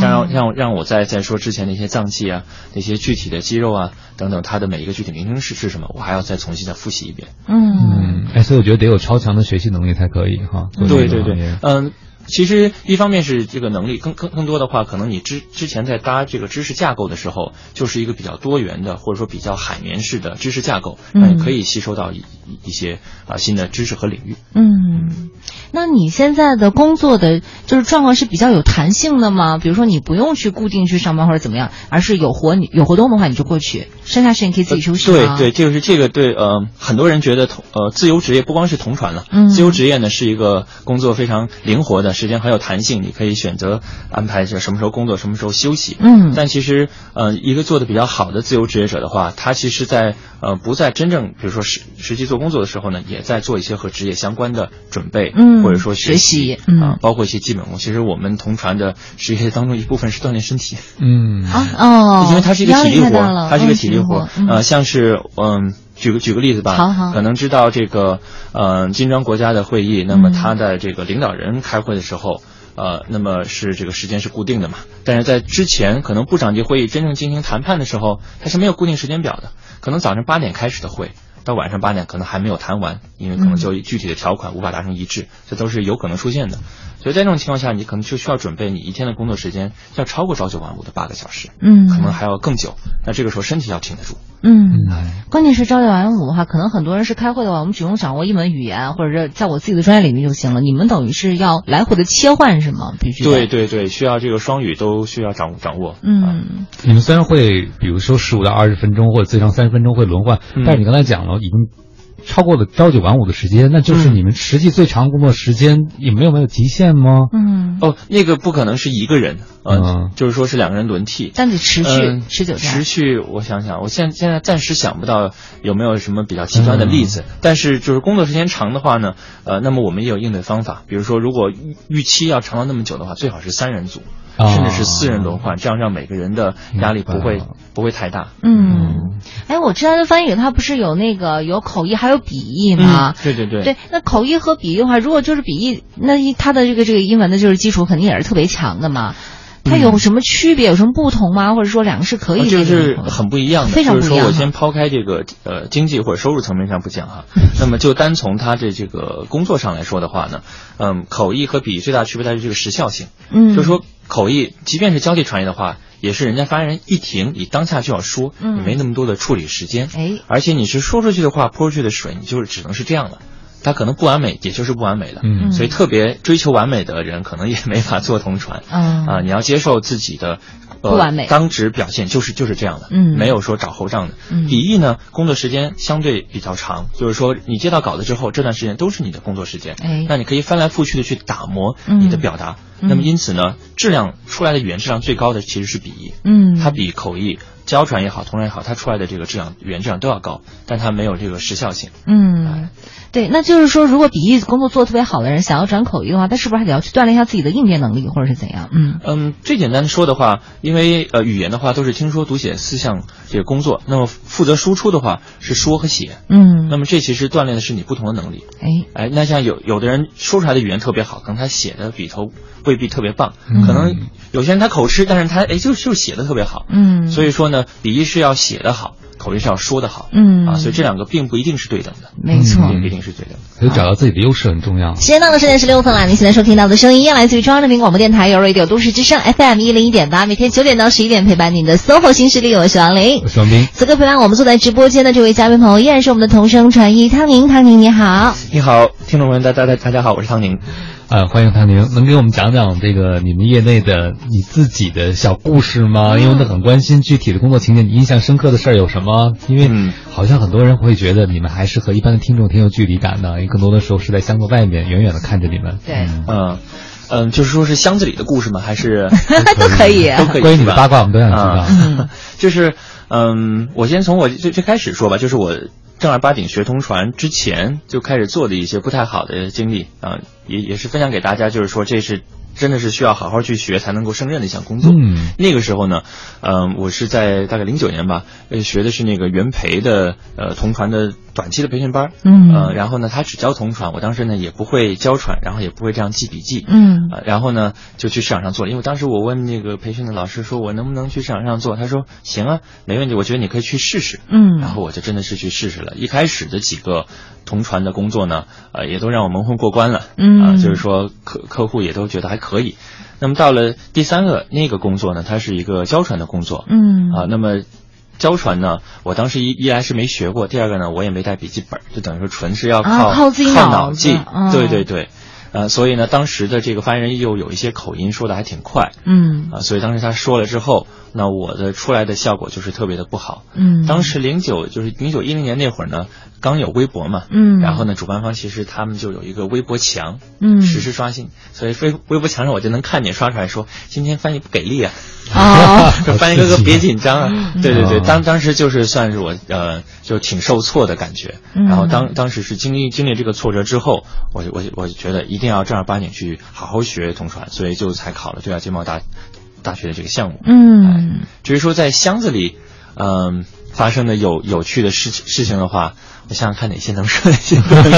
像让让让我再再说之前那些脏器啊，那些具体的肌肉啊等等，它的每一个具体名称是是什么，我还要再重新再复习一遍。
嗯，
哎，所以我觉得得有超强的学习能力才可以哈。
对对对，嗯。其实一方面是这个能力，更更更多的话，可能你之之前在搭这个知识架构的时候，就是一个比较多元的，或者说比较海绵式的知识架构，那你可以吸收到一一些啊新的知识和领域。
嗯，那你现在的工作的就是状况是比较有弹性的吗？比如说你不用去固定去上班或者怎么样，而是有活你有活动的话你就过去，剩下时间可以自己休息
对对，就是这个对呃，很多人觉得同呃自由职业不光是同传了，
嗯，
自由职业呢是一个工作非常灵活的。时间很有弹性，你可以选择安排着什么时候工作，什么时候休息。
嗯，
但其实，呃，一个做的比较好的自由职业者的话，他其实，在呃不在真正，比如说实实际做工作的时候呢，也在做一些和职业相关的准备，
嗯，
或者说
学
习，
嗯，
包括一些基本功。其实我们同传的职业当中一部分是锻炼身体，
嗯
啊哦，
因为它是一个体力活，它是一个
体
力活，呃，像是嗯。举个举个例子吧，
好好
可能知道这个，呃，金砖国家的会议，那么他的这个领导人开会的时候，呃，那么是这个时间是固定的嘛？但是在之前，可能部长级会议真正进行谈判的时候，它是没有固定时间表的，可能早上八点开始的会，到晚上八点可能还没有谈完，因为可能就具体的条款无法达成一致，这都是有可能出现的。所以在这种情况下，你可能就需要准备你一天的工作时间要超过朝九晚五的八个小时，
嗯，
可能还要更久。那这个时候身体要挺得住。
嗯，关键是朝九晚五的话，可能很多人是开会的话，我们只用掌握一门语言，或者是在我自己的专业领域就行了。你们等于是要来回的切换，是吗？必须。
对对对，需要这个双语都需要掌掌握。
嗯，
你们虽然会，比如说十五到二十分钟，或者最长三十分钟会轮换，但是你刚才讲了，已经。超过了朝九晚五的时间，那就是你们实际最长工作时间也没有没有极限吗？
嗯，
哦，那个不可能是一个人，嗯，就是说是两个人轮替，
但得持续持久
持续。我想想，我现现在暂时想不到有没有什么比较极端的例子，但是就是工作时间长的话呢，呃，那么我们也有应对方法，比如说如果预预期要长到那么久的话，最好是三人组。甚至是四人轮换，这样让每个人的压力不会不会太大。
嗯，哎，我知道的翻译它不是有那个有口译还有笔译吗？
对对对。
对，那口译和笔译的话，如果就是笔译，那它的这个这个英文的就是基础肯定也是特别强的嘛。它有什么区别？有什么不同吗？或者说两个是可以？
就是很不一样的，
非常不一样。
就是说我先抛开这个呃经济或者收入层面上不讲哈，那么就单从他的这个工作上来说的话呢，嗯，口译和笔译最大区别在于这个时效性。
嗯，
就是说口译即便是交替传译的话，也是人家发言人一停，你当下就要说，
嗯，
没那么多的处理时间。
哎，
而且你是说出去的话泼出去的水，你就是只能是这样了。它可能不完美，也就是不完美的，
嗯，
所以特别追求完美的人，可能也没法做同传，
嗯。
啊，你要接受自己的
不完美，
当值表现就是就是这样的，
嗯，
没有说找后账的。
嗯，
笔译呢，工作时间相对比较长，就是说你接到稿子之后，这段时间都是你的工作时间，
哎，
那你可以翻来覆去的去打磨你的表达，那么因此呢，质量出来的语言质量最高的其实是笔译，
嗯，
它比口译。交传也好，同传也好，它出来的这个质量、语言质量都要高，但它没有这个时效性。
嗯，对，那就是说，如果笔译工作做的特别好的人想要转口译的话，他是不是还得要去锻炼一下自己的应变能力，或者是怎样？嗯
嗯，最简单的说的话，因为呃语言的话都是听说读写四项这个工作，那么负责输出的话是说和写。
嗯，
那么这其实锻炼的是你不同的能力。
哎
哎，那像有有的人说出来的语言特别好，可能他写的笔头未必特别棒，可能有些人他口吃，但是他哎就就写的特别好。
嗯，
所以说呢，笔译是要。写的好，口译是要说的好，
嗯
啊，所以这两个并不一定是对等的，
没错，
并不一定是对等的，
所以找到自己的优势很重要。
时间到了十点十六分了，您现在收听到的声音来自于中央人民广播电台有 Radio 都市之声 FM 一零一点八，每天九点到十一点陪伴您的 SOHO 新势力，我是王琳，
我是王斌。
此刻陪伴我们坐在直播间的这位嘉宾朋友依然是我们的同声传译汤宁，汤宁你好，
你好，听众朋友大大大大家好，我是汤宁。
呃，欢迎唐宁，能给我们讲讲这个你们业内的你自己的小故事吗？因为我很关心具体的工作情景，你印象深刻的事儿有什么？因为好像很多人会觉得你们还是和一般的听众挺有距离感的，因为更多的时候是在箱子外面远远的看着你们。
对，
嗯嗯，就是说是箱子里的故事吗？还是
都可以，
都可以。
关于你的八卦，我们都想知
道。就是嗯，我先从我最最开始说吧，就是我。正儿八经学同传之前就开始做的一些不太好的经历啊，也也是分享给大家，就是说这是真的是需要好好去学才能够胜任的一项工作。
嗯，
那个时候呢，嗯，我是在大概零九年吧，呃，学的是那个元培的呃同传的短期的培训班。
嗯，
呃，然后呢，他只教同传，我当时呢也不会教传，然后也不会这样记笔记。
嗯，
然后呢就去市场上做，因为当时我问那个培训的老师说，我能不能去市场上做？他说行啊，没问题，我觉得你可以去试试。
嗯，
然后我就真的是去试试了。一开始的几个同传的工作呢，呃，也都让我蒙混过关了。
嗯，
啊，就是说客客户也都觉得还可以。那么到了第三个那个工作呢，它是一个交传的工作。
嗯，
啊，那么交传呢，我当时一一来是没学过，第二个呢，我也没带笔记本，就等于说纯是要靠
靠自己
脑记。
啊、
对对对。呃，所以呢，当时的这个发言人又有一些口音，说的还挺快，
嗯，
啊，所以当时他说了之后，那我的出来的效果就是特别的不好，
嗯，
当时零九就是零九一零年那会儿呢，刚有微博嘛，
嗯，
然后呢，主办方其实他们就有一个微博墙，
嗯，
实时刷新，所以微微博墙上我就能看见刷出来说今天翻译不给力啊，
啊，
翻译哥哥别紧张啊，对对对，当当时就是算是我呃就挺受挫的感觉，然后当当时是经历经历这个挫折之后，我我我觉得一定要正儿八经去。好好学同传，所以就才考了对外经贸大大学的这个项目。
嗯，
至于说在箱子里，嗯，发生的有有趣的事事情的话，我想想看哪些能说，哪些不能说。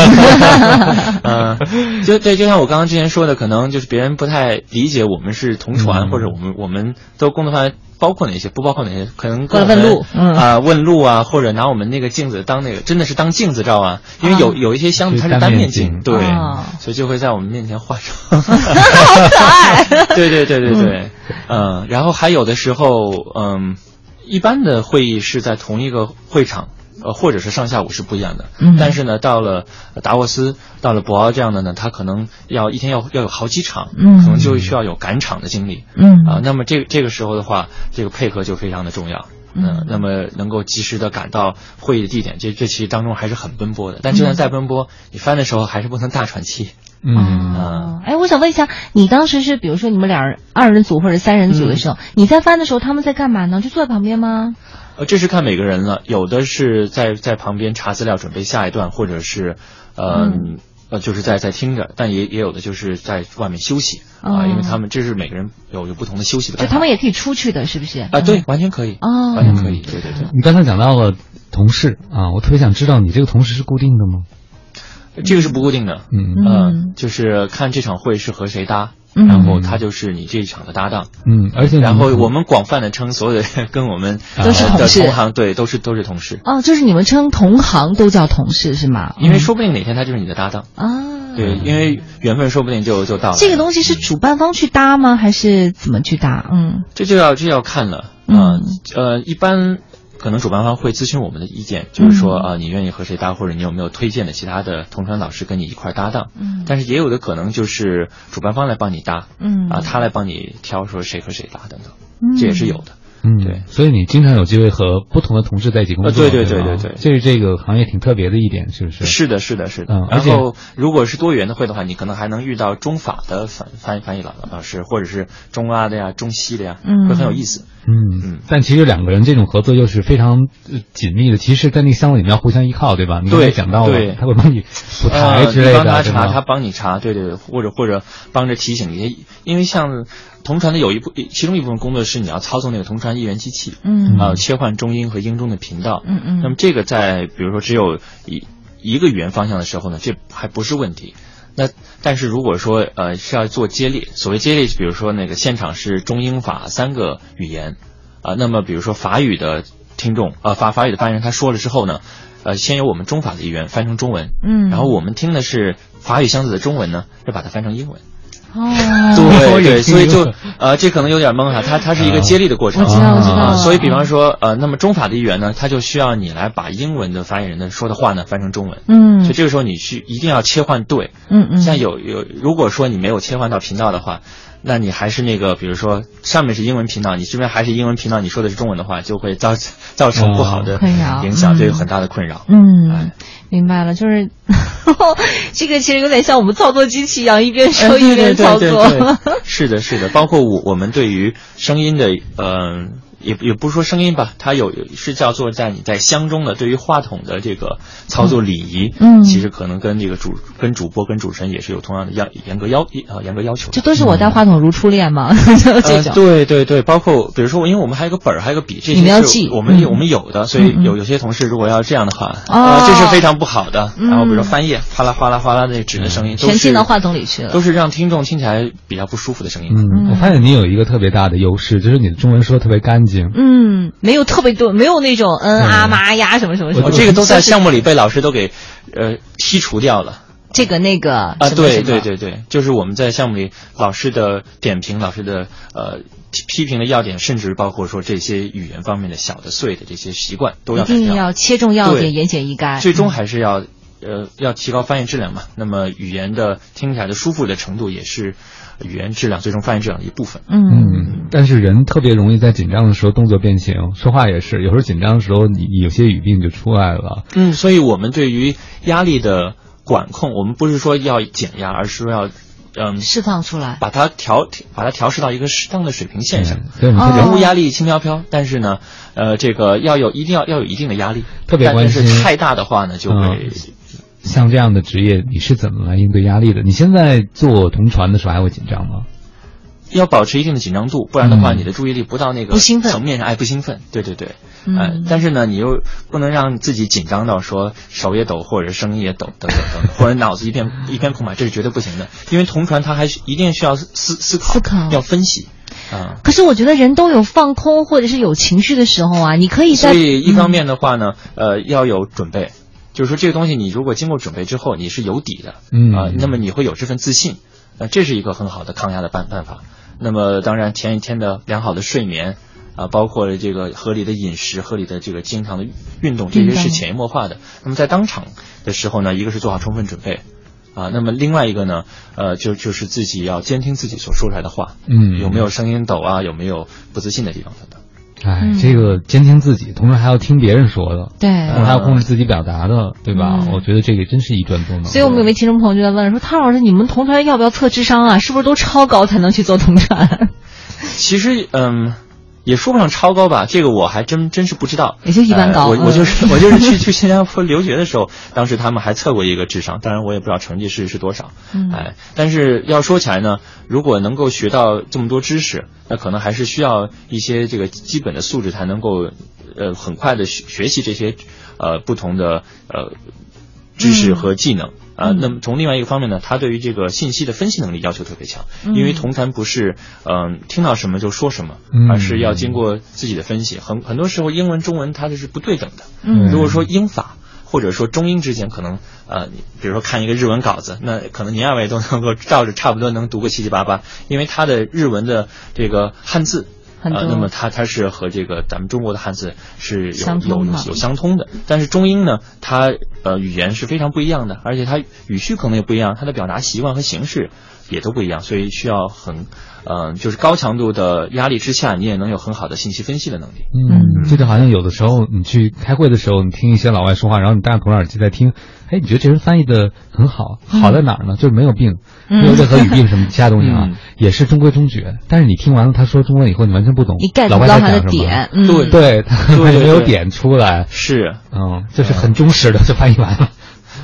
嗯，就对，就像我刚刚之前说的，可能就是别人不太理解我们是同传，或者我们我们都工作范围包括哪些，不包括哪些，可能
过来问路
啊，问路啊，或者拿我们那个镜子当那个真的是当镜子照啊，因为有有一些箱子它是单面镜，对，所以就会在我们面前化妆，
好可爱。
对对对对对，嗯，然后还有的时候，嗯，一般的会议是在同一个会场。呃，或者是上下午是不一样的，
嗯，
但是呢，到了达沃斯，到了博鳌这样的呢，他可能要一天要要有好几场，
嗯，
可能就需要有赶场的经历，
嗯。
啊，那么这这个时候的话，这个配合就非常的重要，嗯，那么能够及时的赶到会议的地点，这这其实当中还是很奔波的，但就算再奔波，你翻的时候还是不能大喘气，
嗯，哎，我想问一下，你当时是比如说你们俩人二人组或者三人组的时候，你在翻的时候，他们在干嘛呢？就坐在旁边吗？
呃，这是看每个人了，有的是在在旁边查资料准备下一段，或者是，呃，呃，就是在在听着，但也也有的就是在外面休息啊，因为他们这是每个人有有不同的休息的。
就他们也可以出去的，是不是？
啊，对，完全可以，
哦，
完全可以，对对对。
你刚才讲到了同事啊，我特别想知道你这个同事是固定的吗？
这个是不固定的，
嗯
嗯，就是看这场会是和谁搭。然后他就是你这一场的搭档。
嗯，而且
然后我们广泛的称所有的跟我们
都是同事，
同行对，都是都是同事。
哦，就是你们称同行都叫同事是吗？
因为说不定哪天他就是你的搭档
啊。
对，因为缘分说不定就就到了。
这个东西是主办方去搭吗？还是怎么去搭？嗯，
这就要这要看了嗯。呃，一般可能主办方会咨询我们的意见，就是说啊，你愿意和谁搭，或者你有没有推荐的其他的同传老师跟你一块搭档。嗯，但是也有的可能就是主办方来帮你搭，嗯啊，他来帮你挑说谁和谁搭等等，这也是有的。
嗯，对，所以你经常有机会和不同的同事在一起工作，
对对对对对，
这是这个行业挺特别的一点，是不是？
是的，是的，是的。嗯，然后如果是多元的会的话，你可能还能遇到中法的翻翻译翻译老老师，或者是中阿的呀、中西的呀，嗯，会很有意思。
嗯嗯。但其实两个人这种合作又是非常紧密的，其实，在那个箱子里面要互相依靠，对吧？你刚才讲到了，他会帮你补台之类的，
帮他查，他帮你查，对对对，或者或者帮着提醒一些，因为像。同传的有一部，其中一部分工作是你要操纵那个同传译员机器，嗯，啊，切换中英和英中的频道，嗯嗯。那么这个在比如说只有一一个语言方向的时候呢，这还不是问题。那但是如果说呃是要做接力，所谓接力，比如说那个现场是中英法三个语言，啊，那么比如说法语的听众啊法法语的发言人他说了之后呢，呃，先由我们中法的译员翻成中文，嗯，然后我们听的是法语箱子的中文呢，要把它翻成英文。
哦，
对 对，所以就呃，这可能有点懵哈，它它是一个接力的过程，
我知道我知道。
所以比方说呃，那么中法的译员呢，他就需要你来把英文的发言人的说的话呢翻成中文，嗯，所以这个时候你去一定要切换对，嗯嗯，像有有，如果说你没有切换到频道的话。那你还是那个，比如说上面是英文频道，你这边还是英文频道，你说的是中文的话，就会造造成不好的影响，对，有很大的困扰。
嗯，明白了，就是 这个其实有点像我们操作机器一样，一边 说一边操作。
是的，是的，包括我我们对于声音的，嗯。也也不是说声音吧，它有是叫做在你在箱中的对于话筒的这个操作礼仪，嗯，其实可能跟这个主跟主播跟主持人也是有同样的要严格要呃严格要求。
这都是我带话筒如初恋吗？这种
对对对，包括比如说，因为我们还有个本儿，还有个笔，这些是我们我们有的，所以有有些同事如果要这样的话，啊，这是非常不好的。然后比如说翻页，哗啦哗啦哗啦那纸的声音，
全进到话筒里去了，
都是让听众听起来比较不舒服的声音。
嗯，我发现你有一个特别大的优势，就是你的中文说的特别干净。
嗯。没有特别多，没有那种嗯啊妈呀什么什么什么，
这个都在项目里被老师都给呃剔除掉了。
这个那个
啊，对对对对，就是我们在项目里老师的点评、老师的呃批评的要点，甚至包括说这些语言方面的小的碎的这些习惯，都要
一定要切中要点，言简意赅。
最终还是要呃要提高翻译质量嘛。那么语言的听起来的舒服的程度也是。语言质量最终翻译质量的一部分。
嗯，但是人特别容易在紧张的时候动作变形，说话也是，有时候紧张的时候你有些语病就出来了。
嗯，所以我们对于压力的管控，我们不是说要减压，而是说要嗯
释放出来，
把它调把它调试到一个适当的水平线上。对，人物压力轻飘飘，但是呢，呃，这个要有一定要要有一定的压力，
特别关
心。太大的话呢，就会。
像这样的职业，你是怎么来应对压力的？你现在做同传的时候还会紧张吗？
要保持一定的紧张度，不然的话，你的注意力不到那个层面上，哎，不兴奋。对对对，嗯。但是呢，你又不能让自己紧张到说手也抖，或者声音也抖，等等等，或者脑子一片一片空白，这是绝对不行的。因为同传，它还一定需要思思考，
思考
要分析。啊。
可是我觉得人都有放空或者是有情绪的时候啊，你可以在。
所以一方面的话呢，呃，要有准备。就是说，这个东西你如果经过准备之后，你是有底的，嗯啊，那么你会有这份自信，那这是一个很好的抗压的办办法。那么当然，前一天的良好的睡眠，啊，包括这个合理的饮食、合理的这个经常的运动，这些是潜移默化的。那么在当场的时候呢，一个是做好充分准备，啊，那么另外一个呢，呃，就就是自己要监听自己所说出来的话，嗯，有没有声音抖啊，有没有不自信的地方等等。
哎，这个监听自己，同时还要听别人说的，
对，
还要控制自己表达的，对吧？我觉得这个真是一专多能。
所以我们有位听众朋友就在问说：“汤老师，你们同传要不要测智商啊？是不是都超高才能去做同传？”
其实，嗯。也说不上超高吧，这个我还真真是不知道。
也就一般高。
我我就是我就是去去新加坡留学的时候，当时他们还测过一个智商，当然我也不知道成绩是是多少。嗯。哎，但是要说起来呢，如果能够学到这么多知识，那可能还是需要一些这个基本的素质才能够，呃，很快的学学习这些，呃，不同的呃知识和技能。啊，那么从另外一个方面呢，他对于这个信息的分析能力要求特别强，因为同传不是嗯听到什么就说什么，而是要经过自己的分析。很很多时候英文中文它这是不对等的。
嗯，
如果说英法或者说中英之间可能呃，比如说看一个日文稿子，那可能您二位都能够照着差不多能读个七七八八，因为它的日文的这个汉字。
呃，
那么它它是和这个咱们中国的汉字是有
有
有相通的，但是中英呢，它呃语言是非常不一样的，而且它语序可能也不一样，它的表达习惯和形式也都不一样，所以需要很。嗯，就是高强度的压力之下，你也能有很好的信息分析的能力。
嗯，这就好像有的时候你去开会的时候，你听一些老外说话，然后你戴上头耳机在听，哎，你觉得这人翻译的很好，好在哪儿呢？就是没有病，没有任何语病什么其他东西啊，也是中规中矩。但是你听完了他说中文以后，你完全不懂，
你 get
不到
他的点，
对
对，他没有点出来，
是，
嗯，就是很忠实的就翻译完了。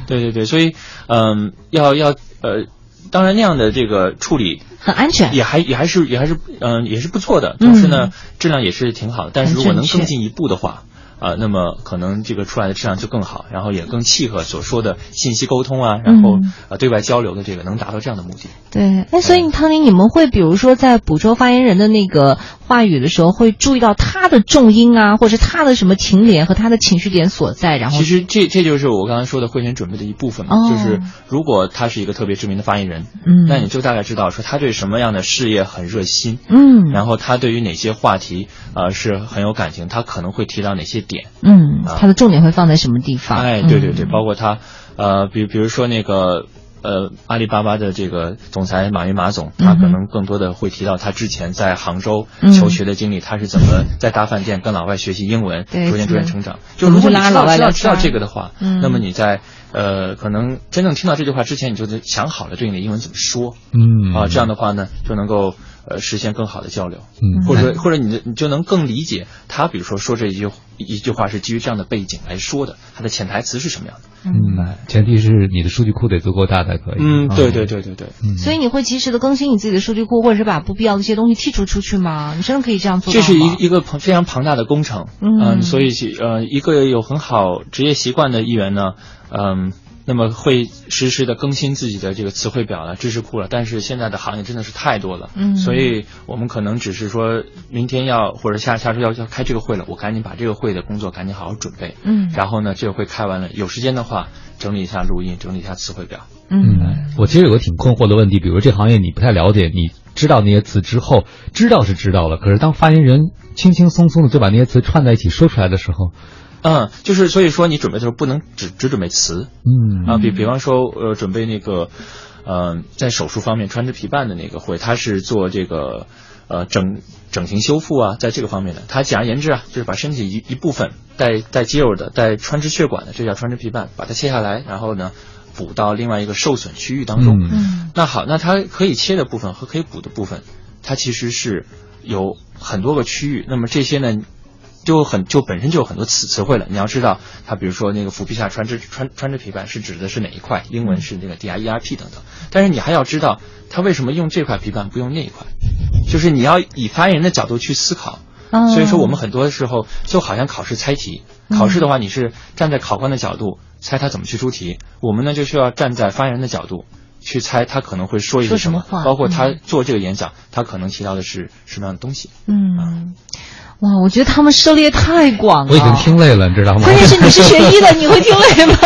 对对对，所以嗯，要要呃。当然，那样的这个处理
很安全，
也还也还是也还是嗯也是不错的，同时呢质量也是挺好的。但是如果能更进一步的话。啊，那么可能这个出来的质量就更好，然后也更契合所说的信息沟通啊，然后呃对外交流的这个能达到这样的目的。
对，哎，所以汤宁，你们会比如说在捕捉发言人的那个话语的时候，会注意到他的重音啊，或者他的什么停连和他的情绪点所在，然后
其实这这就是我刚才说的会前准备的一部分嘛，就是如果他是一个特别知名的发言人，
嗯，
那你就大概知道说他对什么样的事业很热心，
嗯，
然后他对于哪些话题呃是很有感情，他可能会提到哪些点，
嗯。他的重点会放在什么地方？
哎，对对对，包括他，呃，比比如说那个，呃，阿里巴巴的这个总裁马云马总，他可能更多的会提到他之前在杭州求学的经历，他是怎么在大饭店跟老外学习英文，逐渐逐渐成长。就如果你知道知道知道这个的话，那么你在呃，可能真正听到这句话之前，你就得想好了对应的英文怎么说，
嗯
啊，这样的话呢，就能够。呃，实现更好的交流，
嗯，
或者或者你的你就能更理解他，比如说说这一句一句话是基于这样的背景来说的，他的潜台词是什么样的？
嗯，前提是你的数据库得足够大才可以。
嗯，对对对对对。
所以你会及时的更新你自己的数据库，或者是把不必要的一些东西剔除出去吗？你真的可以这样做
这是一一个庞非常庞大的工程，嗯，所以呃，一个有很好职业习惯的议员呢，嗯。那么会实时的更新自己的这个词汇表了、知识库了，但是现在的行业真的是太多了，
嗯，
所以我们可能只是说明天要或者下下周要要开这个会了，我赶紧把这个会的工作赶紧好好准备，
嗯，
然后呢，这个会开完了，有时间的话整理一下录音，整理一下词汇表，
嗯，
我其实有个挺困惑的问题，比如这行业你不太了解，你知道那些词之后，知道是知道了，可是当发言人轻轻松松的就把那些词串在一起说出来的时候。
嗯，就是所以说你准备的时候不能只只准备词，
嗯
啊，比比方说呃准备那个，呃在手术方面穿着皮瓣的那个会，他是做这个呃整整形修复啊，在这个方面的，他简而言之啊，就是把身体一一部分带带肌肉的带穿支血管的，这叫穿支皮瓣，把它切下来，然后呢补到另外一个受损区域当中。
嗯，
那好，那它可以切的部分和可以补的部分，它其实是有很多个区域，那么这些呢？就很就本身就有很多词词汇了。你要知道，它比如说那个腹皮下穿着穿穿着皮瓣是指的是哪一块？英文是那个 D I E R P 等等。但是你还要知道，它为什么用这块皮瓣不用那一块？就是你要以发言人的角度去思考。所以说，我们很多时候就好像考试猜题，考试的话你是站在考官的角度猜他怎么去出题，我们呢就需要站在发言人的角度去猜他可能会说一些
什么话，
包括他做这个演讲，他可能提到的是什么样的东西。
嗯。哇，我觉得他们涉猎太广了。
我已经听累了，你知道吗？
关键是你是学医的，你会听累吗？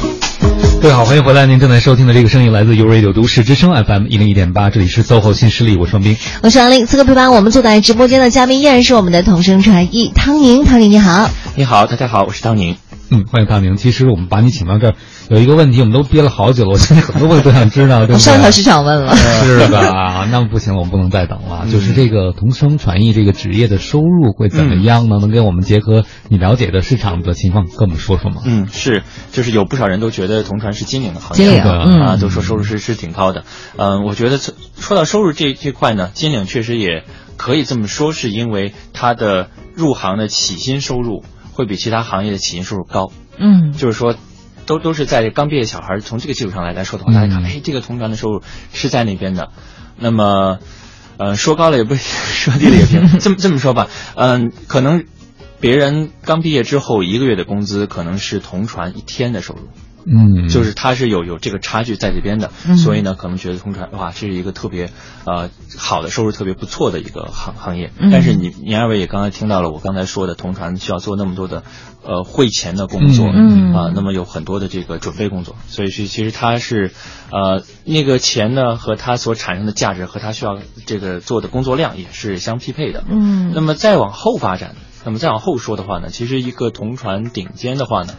各位好，欢迎回来，您正在收听的这个声音来自 u Radio 都市之声 FM 一零一点八，这里是 SOHO 新势力，我是王斌，
我是王琳。此刻陪伴我们坐在直播间的嘉宾依然是我们的同声传译汤宁，汤宁你好，
你好，大家好，我是汤宁。
嗯，欢迎大明。其实我们把你请到这儿，有一个问题，我们都憋了好久了。我现在很多问题都想知道，对
上条市场问了，
是吧？那不行，我们不能再等了。就是这个同声传译这个职业的收入会怎么样呢？能给我们结合你了解的市场的情况跟我们说说吗？
嗯，是，就是有不少人都觉得同传是金领的行
业，金领
啊，都说收入是是挺高的。嗯，我觉得说到收入这这块呢，金领确实也可以这么说，是因为它的入行的起薪收入。会比其他行业的起薪收入高，
嗯，
就是说，都都是在刚毕业小孩从这个基础上来来说的话，大家看，哎，这个同传的收入是在那边的，那么，呃，说高了也不 说低了也行，这么这么说吧，嗯，可能别人刚毕业之后一个月的工资可能是同传一天的收入，嗯，就是它是有有这个差距在这边的，所以呢，可能觉得同传哇是一个特别呃好的收入特别不错的一个行行业。但是你你二位也刚才听到了我刚才说的，同传需要做那么多的呃会前的工作，嗯啊，那么有很多的这个准备工作，所以是其实它是呃那个钱呢和它所产生的价值和它需要这个做的工作量也是相匹配的。嗯，那么再往后发展，那么再往后说的话呢，其实一个同传顶尖的话呢。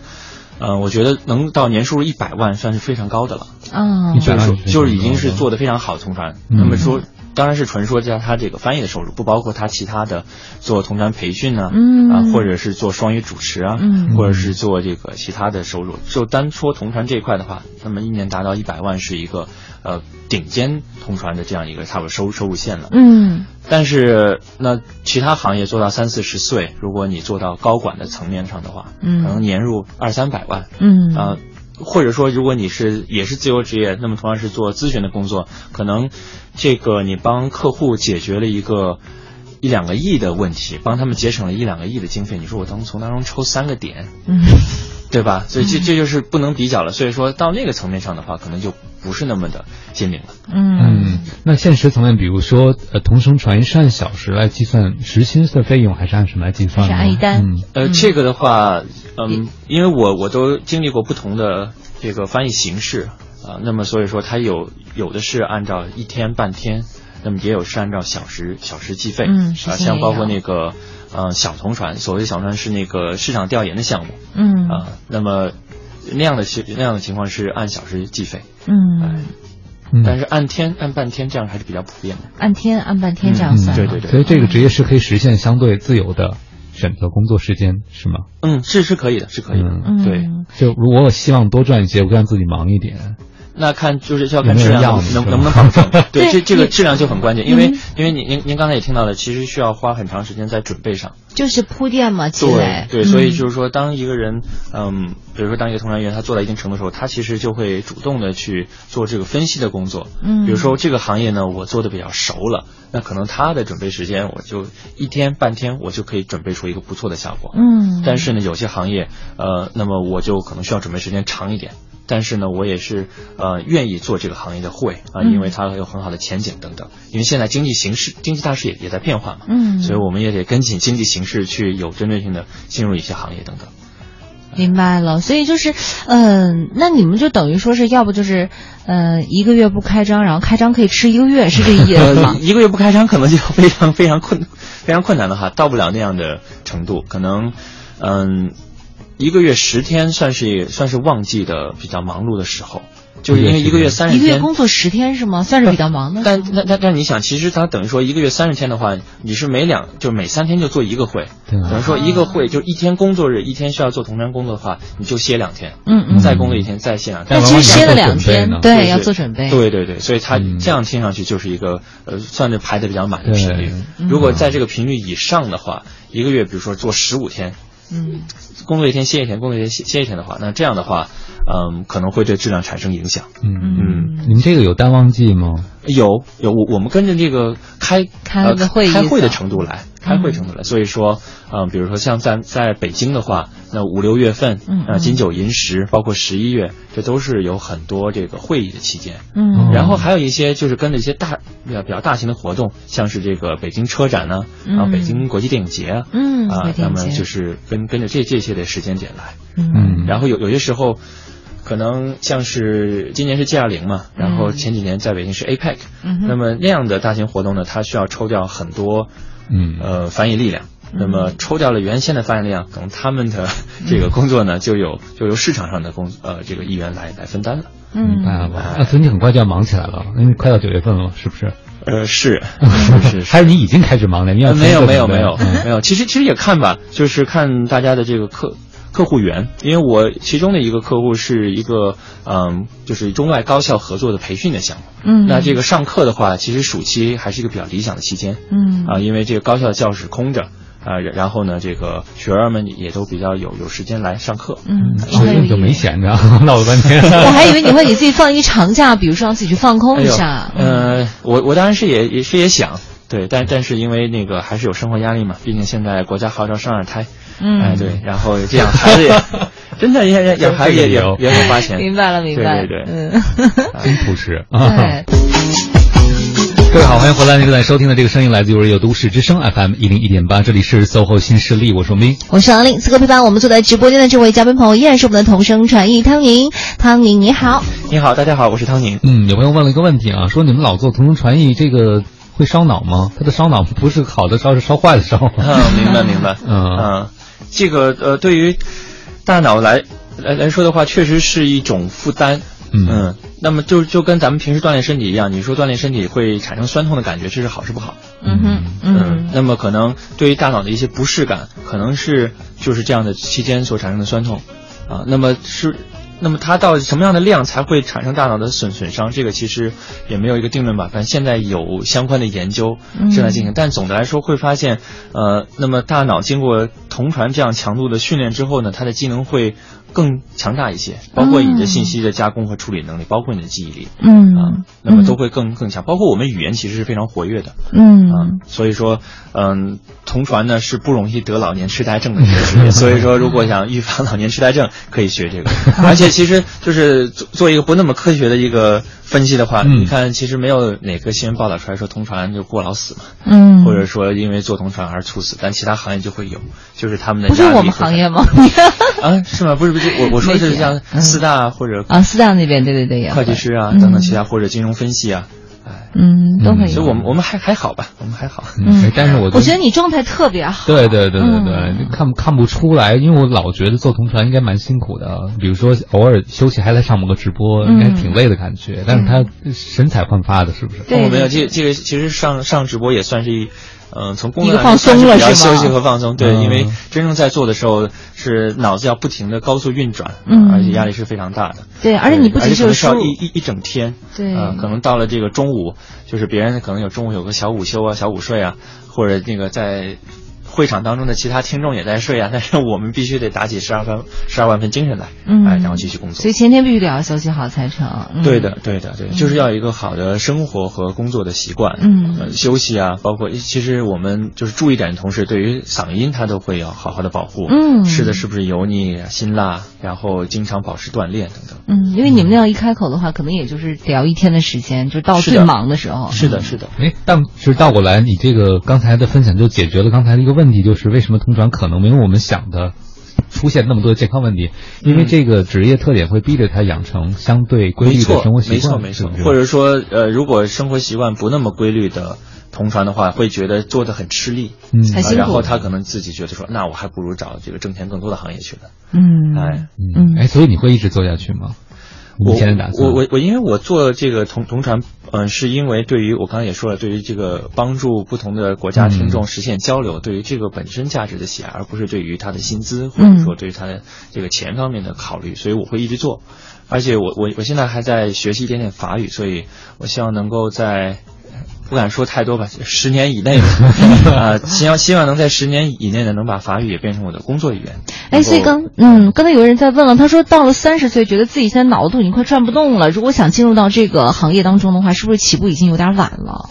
嗯，我觉得能到年收入一百万算是非常高的了。
嗯，
就是
说，就是已经是做的非常好的同传。那么说，当然是纯说加他这个翻译的收入，不包括他其他的做同传培训呢，啊，或者是做双语主持啊，或者是做这个其他的收入。就单说同传这一块的话，那么一年达到一百万是一个。呃，顶尖同传的这样一个差不多收收入线了。嗯，但是那其他行业做到三四十岁，如果你做到高管的层面上的话，嗯，可能年入二三百万。嗯啊，或者说如果你是也是自由职业，那么同样是做咨询的工作，可能这个你帮客户解决了一个一两个亿的问题，帮他们节省了一两个亿的经费，你说我能从当中抽三个点？嗯。对吧？所以这这就是不能比较了。所以说到那个层面上的话，可能就不是那么的鲜明了。
嗯，那现实层面，比如说，呃，同声传译是按小时来计算时薪的费用，还是按什么来计算？
是按一单。
呃，这个的话，嗯，因为我我都经历过不同的这个翻译形式啊，那么所以说它有有的是按照一天半天，那么也有是按照小时小时计费。
嗯，
啊，像包括那个。嗯，小同船，所谓小船是那个市场调研的项目。嗯啊，那么那样的情那样的情况是按小时计费。嗯，但是按天按半天这样还是比较普遍的。
按天按半天这样算。
对对对。
所以这个职业是可以实现相对自由的选择工作时间，是吗？
嗯，是是可以的，是可以的。嗯，对。
就如果我希望多赚一些，我让自己忙一点。
那看就是要看质量能能不能保证，对这这个质量就很关键，因为因为您您您刚才也听到了，其实需要花很长时间在准备上，
就是铺垫嘛，
对对，所以就是说，当一个人嗯，比如说当一个同传员，他做到一定程度的时候，他其实就会主动的去做这个分析的工作，嗯，比如说这个行业呢，我做的比较熟了，那可能他的准备时间我就一天半天，我就可以准备出一个不错的效果，嗯，但是呢，有些行业呃，那么我就可能需要准备时间长一点。但是呢，我也是呃愿意做这个行业的会啊，因为它有很好的前景等等。因为现在经济形势、经济大势也也在变化嘛，嗯，所以我们也得跟紧经济形势去有针对性的进入一些行业等等。
明白了，所以就是，嗯，那你们就等于说是要不就是，呃，一个月不开张，然后开张可以吃一个月，是这意思吗？
一个月不开张可能就非常非常困非常困难的哈，到不了那样的程度，可能，嗯。一个月十天算是算是旺季的比较忙碌的时候，就是因为一个月三十天，
一个月工作十天是吗？算是比较忙的。
但但但但你想，其实它等于说一个月三十天的话，你是每两就每三天就做一个会，等于说一个会就一天工作日一天需要做同样工作的话，你就歇两天，嗯嗯，再工作一天再歇两天。
那其实歇了两天，对，要做准备。
对对对，所以它这样听上去就是一个呃，算是排的比较满的频率。如果在这个频率以上的话，一个月比如说做十五天。嗯，工作一天歇一天，工作一天歇歇一天的话，那这样的话，嗯，可能会对质量产生影响。
嗯嗯，您这个有淡旺季吗？
有有，我我们跟着这个开
开会
开会的程度来。开会程度了，所以说，嗯，比如说像在在北京的话，那五六月份，啊，金九银十，包括十一月，这都是有很多这个会议的期间。嗯，然后还有一些就是跟着一些大比较比较大型的活动，像是这个北京车展呢，然后北京国际电影节，嗯，啊，那么就是跟跟着这这些的时间点来。嗯，然后有有些时候，可能像是今年是 G 二零嘛，然后前几年在北京是 APEC，嗯，那么那样的大型活动呢，它需要抽调很多。嗯，呃，翻译力量，那么抽掉了原先的翻译力量，可能他们的这个工作呢，就有就由市场上的工呃这个议员来来分担了。
明白了，那所以你很快就要忙起来了，因为快到九月份了，是不是？
呃，是 是，
还是你已经开始忙了？你要
没有没有没有没有，其实其实也看吧，就是看大家的这个课。客户源，因为我其中的一个客户是一个嗯，就是中外高校合作的培训的项目。嗯，那这个上课的话，其实暑期还是一个比较理想的期间。嗯，啊，因为这个高校的教室空着，啊，然后呢，这个学员们也都比较有有时间来上课。
嗯，
所以你就没闲着，闹了半天。
我还以为你会给自己放一个长假，比如说让自己去放空一下。
呃，我我当然是也也是也想，对，但但是因为那个还是有生活压力嘛，毕竟现在国家号召生二胎。嗯，哎对，然后这样孩子也 真的养养孩子也也也很花钱。
明白了，明白。
对对对，
嗯，
真朴实
啊。
各位好，欢迎回来！您正在收听的这个声音来自于有都市之声 FM 一零一点八，这里是 SOHO 新势力，我是明，
我是王令。此刻陪伴我们坐在直播间的这位嘉宾朋友依然是我们的同声传译汤宁。汤宁你好，
你好，大家好，我是汤宁。
嗯，有朋友问了一个问题啊，说你们老做同声传译，这个会烧脑吗？它的烧脑不是好的烧，是烧坏的烧。
嗯，明白明白。嗯嗯，这个呃，对于大脑来来来说的话，确实是一种负担。嗯。那么就就跟咱们平时锻炼身体一样，你说锻炼身体会产生酸痛的感觉，这是好是不好？
嗯哼，
嗯。那么可能对于大脑的一些不适感，可能是就是这样的期间所产生的酸痛，啊，那么是。那么它到什么样的量才会产生大脑的损损伤？这个其实也没有一个定论吧。反正现在有相关的研究正在进行，但总的来说会发现，呃，那么大脑经过同传这样强度的训练之后呢，它的机能会更强大一些，包括你的信息的加工和处理能力，包括你的记忆力，
嗯
啊，那么都会更更强。包括我们语言其实是非常活跃的，
嗯
啊，所以说，嗯，同传呢是不容易得老年痴呆症的一个职业。所以说，如果想预防老年痴呆症，可以学这个，而且。其实就是做做一个不那么科学的一个分析的话，你看，其实没有哪个新闻报道出来说同传就过劳死嘛，
嗯，
或者说因为做同传而猝死，但其他行业就会有，就是他们的
不是我们行业吗？
啊，是吗？不是不是，我我说的是像四大或者
啊四大那边，对对对，
会计师啊等等其他或者金融分析啊。
嗯，都可以。
所以我们我们还还好吧，我们还好。
嗯，但是我
我觉得你状态特别好。
对对对对对，看看不出来，因为我老觉得做同传应该蛮辛苦的。比如说偶尔休息还来上某个直播，应该挺累的感觉。但是他神采焕发的，是不是？
我，
没有这这个其实上上直播也算是一。嗯，从工
作上松了是吗？
休息和放松，对，因为真正在做的时候是脑子要不停的高速运转，
嗯，
而且压力是非常大的。
对，而且你不仅是
需要一一一整天，
对，
可能到了这个中午，就是别人可能有中午有个小午休啊、小午睡啊，或者那个在。会场当中的其他听众也在睡啊，但是我们必须得打起十二分十二万分精神来，
嗯，
哎，然后继续工作。
所以前天必须得要休息好才成。
对的，对的，对，就是要一个好的生活和工作的习惯。
嗯，
休息啊，包括其实我们就是注意点的同时，对于嗓音他都会要好好的保护。
嗯，
吃的是不是油腻、辛辣，然后经常保持锻炼等等。
嗯，因为你们那样一开口的话，可能也就是得要一天的时间，就到最忙的时候。
是的，是的。
哎，但其实倒过来，你这个刚才的分享就解决了刚才的一个问题，就是为什么。同传可能没有我们想的出现那么多的健康问题，因为这个职业特点会逼着他养成相对规律的生活习
惯。没错，没错。或者说，呃，如果生活习惯不那么规律的同传的话，会觉得做的很吃力，
嗯，很辛苦。
然后他可能自己觉得说，那我还不如找这个挣钱更多的行业去了。
嗯，
哎，
嗯，哎，所以你会一直做下去吗？
我我我我，因为我做这个同同传，嗯，是因为对于我刚才也说了，对于这个帮助不同的国家听众实现交流，对于这个本身价值的喜爱，而不是对于他的薪资或者说对于他的这个钱方面的考虑，所以我会一直做。而且我我我现在还在学习一点点法语，所以我希望能够在。不敢说太多吧，十年以内 啊，希望希望能在十年以内呢，能把法语也变成我的工作语言。
哎，所以刚嗯，刚才有个人在问了，他说到了三十岁，觉得自己现在脑子都已经快转不动了，如果想进入到这个行业当中的话，是不是起步已经有点晚了？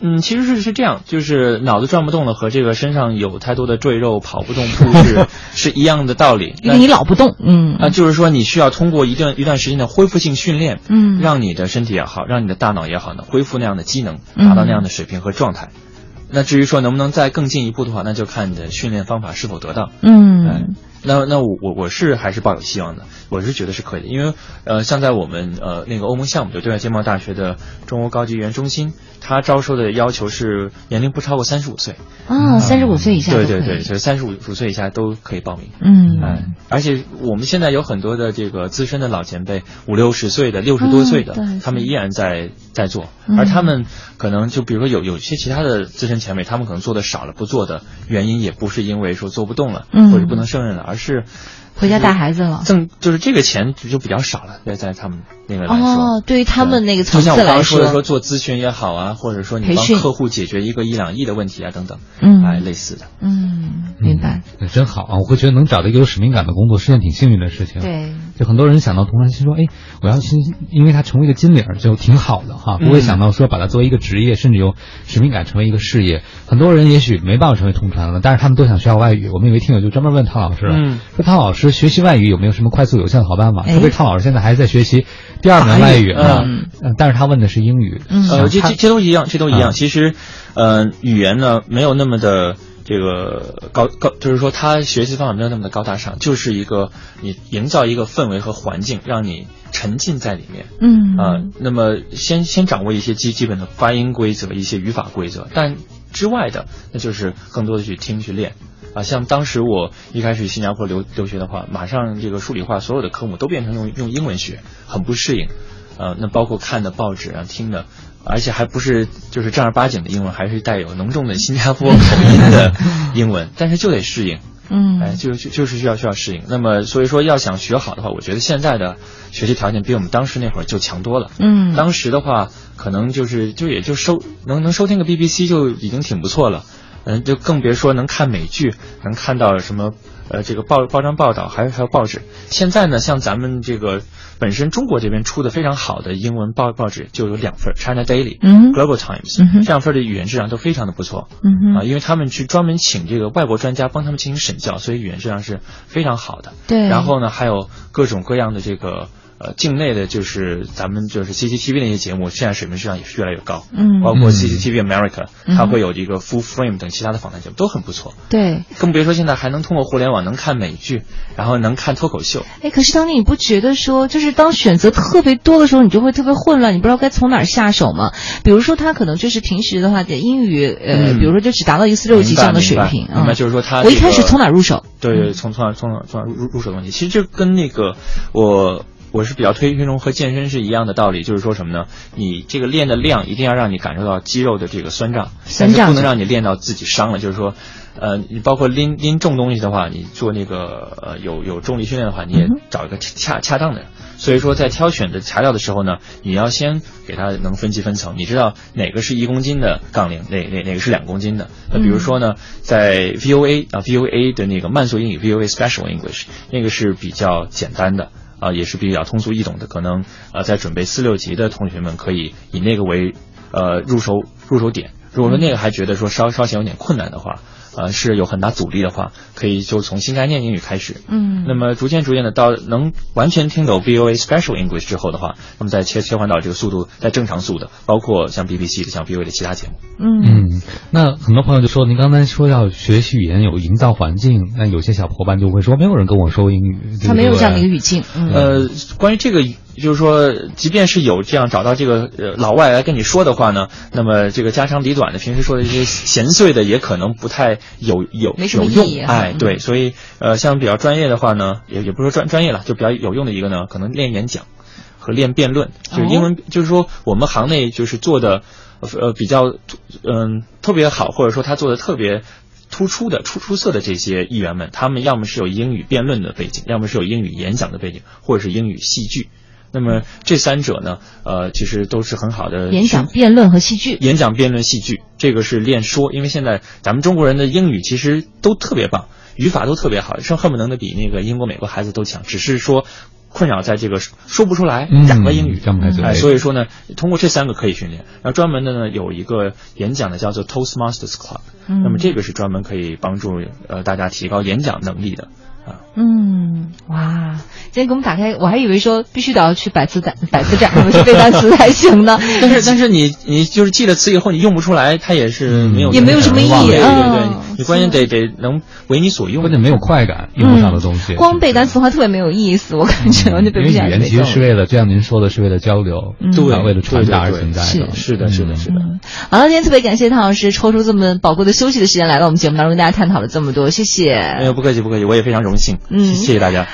嗯，其实是是这样，就是脑子转不动了，和这个身上有太多的赘肉跑不动步是 是一样的道理。
因为你老不动，嗯，
啊，就是说你需要通过一段一段时间的恢复性训练，
嗯，
让你的身体也好，让你的大脑也好呢，恢复那样的机能，达到那样的水平和状态。那至于说能不能再更进一步的话，那就看你的训练方法是否得当。
嗯。
那那我我我是还是抱有希望的，我是觉得是可以的，因为呃，像在我们呃那个欧盟项目，就对外经贸大学的中欧高级语言中心，它招收的要求是年龄不超过三十五岁。
啊，三十五岁以下
对对对，就是三十五五岁以下都可以报名。
嗯，
哎，而且我们现在有很多的这个资深的老前辈，五六十岁的、六十多岁的，他们依然在在做，而他们可能就比如说有有些其他的资深前辈，他们可能做的少了，不做的原因也不是因为说做不动了，或者不能胜任了。而是
回家带孩子了，
挣就是这个钱就比较少了，在在他们那个来说，
哦，对于他们那个层
次来说，就像我刚刚说的，说。做咨询也好啊，或者说你帮客户解决一个一两亿的问题啊等等，
嗯，
哎，类似的，
嗯，明白，那
真好啊！我会觉得能找到一个有使命感的工作是件挺幸运的事情，
对，
就很多人想到同传心说，哎，我要去因为他成为一个金领就挺好的哈，不会想到说把它作为一个职业，甚至有使命感成为一个事业。很多人也许没办法成为同传了，但是他们都想学好外语。我们有位听友就专门问汤老师，说汤老师学习外语有没有什么快速有效的好办法？特别汤老师现在还在学习第二门外语啊，但是他问的是英语。
呃，这这这都一样，这都一样。其实，呃，语言呢没有那么的。这个高高就是说，他学习方法没有那么的高大上，就是一个你营造一个氛围和环境，让你沉浸在里面。
嗯
啊，那么先先掌握一些基基本的发音规则，一些语法规则，但之外的，那就是更多的去听去练。啊，像当时我一开始新加坡留留学的话，马上这个数理化所有的科目都变成用用英文学，很不适应。呃，那包括看的报纸啊，听的。而且还不是就是正儿八经的英文，还是带有浓重的新加坡口音的 英文，但是就得适应，
嗯，
哎，就就就是需要需要适应。那么所以说要想学好的话，我觉得现在的学习条件比我们当时那会儿就强多了，
嗯，
当时的话可能就是就也就收能能收听个 BBC 就已经挺不错了，嗯，就更别说能看美剧，能看到什么呃这个报报章报道，还有还有报纸。现在呢，像咱们这个。本身中国这边出的非常好的英文报报纸就有两份，China Daily、Global Times，这两份的语言质量都非常的不错，嗯啊，因为他们去专门请这个外国专家帮他们进行审教，所以语言质量是非常好的。
对，
然后呢，还有各种各样的这个。呃，境内的就是咱们就是 CCTV 那些节目，现在水平质量也是越来越高。
嗯，
包括 CCTV America，它会有一个 Full Frame 等其他的访谈节目都很不错。
对，
更别说现在还能通过互联网能看美剧，然后能看脱口秀。
哎，可是当你你不觉得说，就是当选择特别多的时候，你就会特别混乱，你不知道该从哪儿下手吗？比如说他可能就是平时的话，的英语呃，比如说就只达到一个四六级这样的水平
啊。那就是说他
我一开始从哪入手？
对，从从哪从哪从哪入入手的问题。其实就跟那个我。我是比较推运动和健身是一样的道理，就是说什么呢？你这个练的量一定要让你感受到肌肉的这个酸胀，
酸胀
不能让你练到自己伤了。就是说，呃，你包括拎拎重东西的话，你做那个呃有有重力训练的话，你也找一个恰恰当的。所以说，在挑选的材料的时候呢，你要先给它能分级分层，你知道哪个是一公斤的杠铃，哪哪哪个是两公斤的。那比如说呢，在 VOA 啊 VOA 的那个慢速英语 VOA Special English 那个是比较简单的。啊，也是比较通俗易懂的，可能呃，在准备四六级的同学们可以以那个为呃入手入手点。如果说那个还觉得说稍稍显有点困难的话。呃，是有很大阻力的话，可以就从新概念英语开始。
嗯，
那么逐渐逐渐的到能完全听懂 VOA Special English 之后的话，那么再切切换到这个速度在正常速的，包括像 BBC 的、像 VOA 的其他节目。
嗯，
那很多朋友就说，您刚才说要学习语言有营造环境，那有些小伙伴就会说，没有人跟我说英语，
他没有这样的一个语境。
嗯呃，关于这个。就是说，即便是有这样找到这个呃老外来跟你说的话呢，那么这个家长里短的平时说的一些闲碎的，也可能不太有有有用。哎，对，所以呃，像比较专业的话呢，也也不是说专专业了，就比较有用的一个呢，可能练演讲和练辩论，就是英文，就是说我们行内就是做的呃比较嗯特别好，或者说他做的特别突出的出出色的这些议员们，他们要么是有英语辩论的背景，要么是有英语演讲的背景，或者是英语戏剧。那么这三者呢，呃，其实都是很好的
演讲、辩论和戏剧。
演讲、辩论、戏剧，这个是练说，因为现在咱们中国人的英语其实都特别棒，语法都特别好，甚恨不能的比那个英国、美国孩子都强，只是说困扰在这个说不出来哑巴英语。哎，所以说呢，通过这三个可以训练。然后专门的呢，有一个演讲的叫做 Toastmasters Club，那么这个是专门可以帮助呃大家提高演讲能力的。
嗯，哇！今天给我们打开，我还以为说必须得要去百词展、百词展去背单词才行呢。
但是，但是你你就是记了词以后，你用不出来，它也是没有
也没有什么意义。
对对对，你关键得得能为你所用，
关键没有快感，用不上的东西。
光背单词的话特别没有意思，我感觉完全背不下
来。语言其实是为了，就像您说的，是为了交流，
对，
为了传达而存在
的。是的，是的，是的。
好了，今天特别感谢唐老师抽出这么宝贵的休息的时间来到我们节目当中，跟大家探讨了这么多，谢谢。
没有，不客气，不客气，我也非常荣幸。嗯，谢谢大家。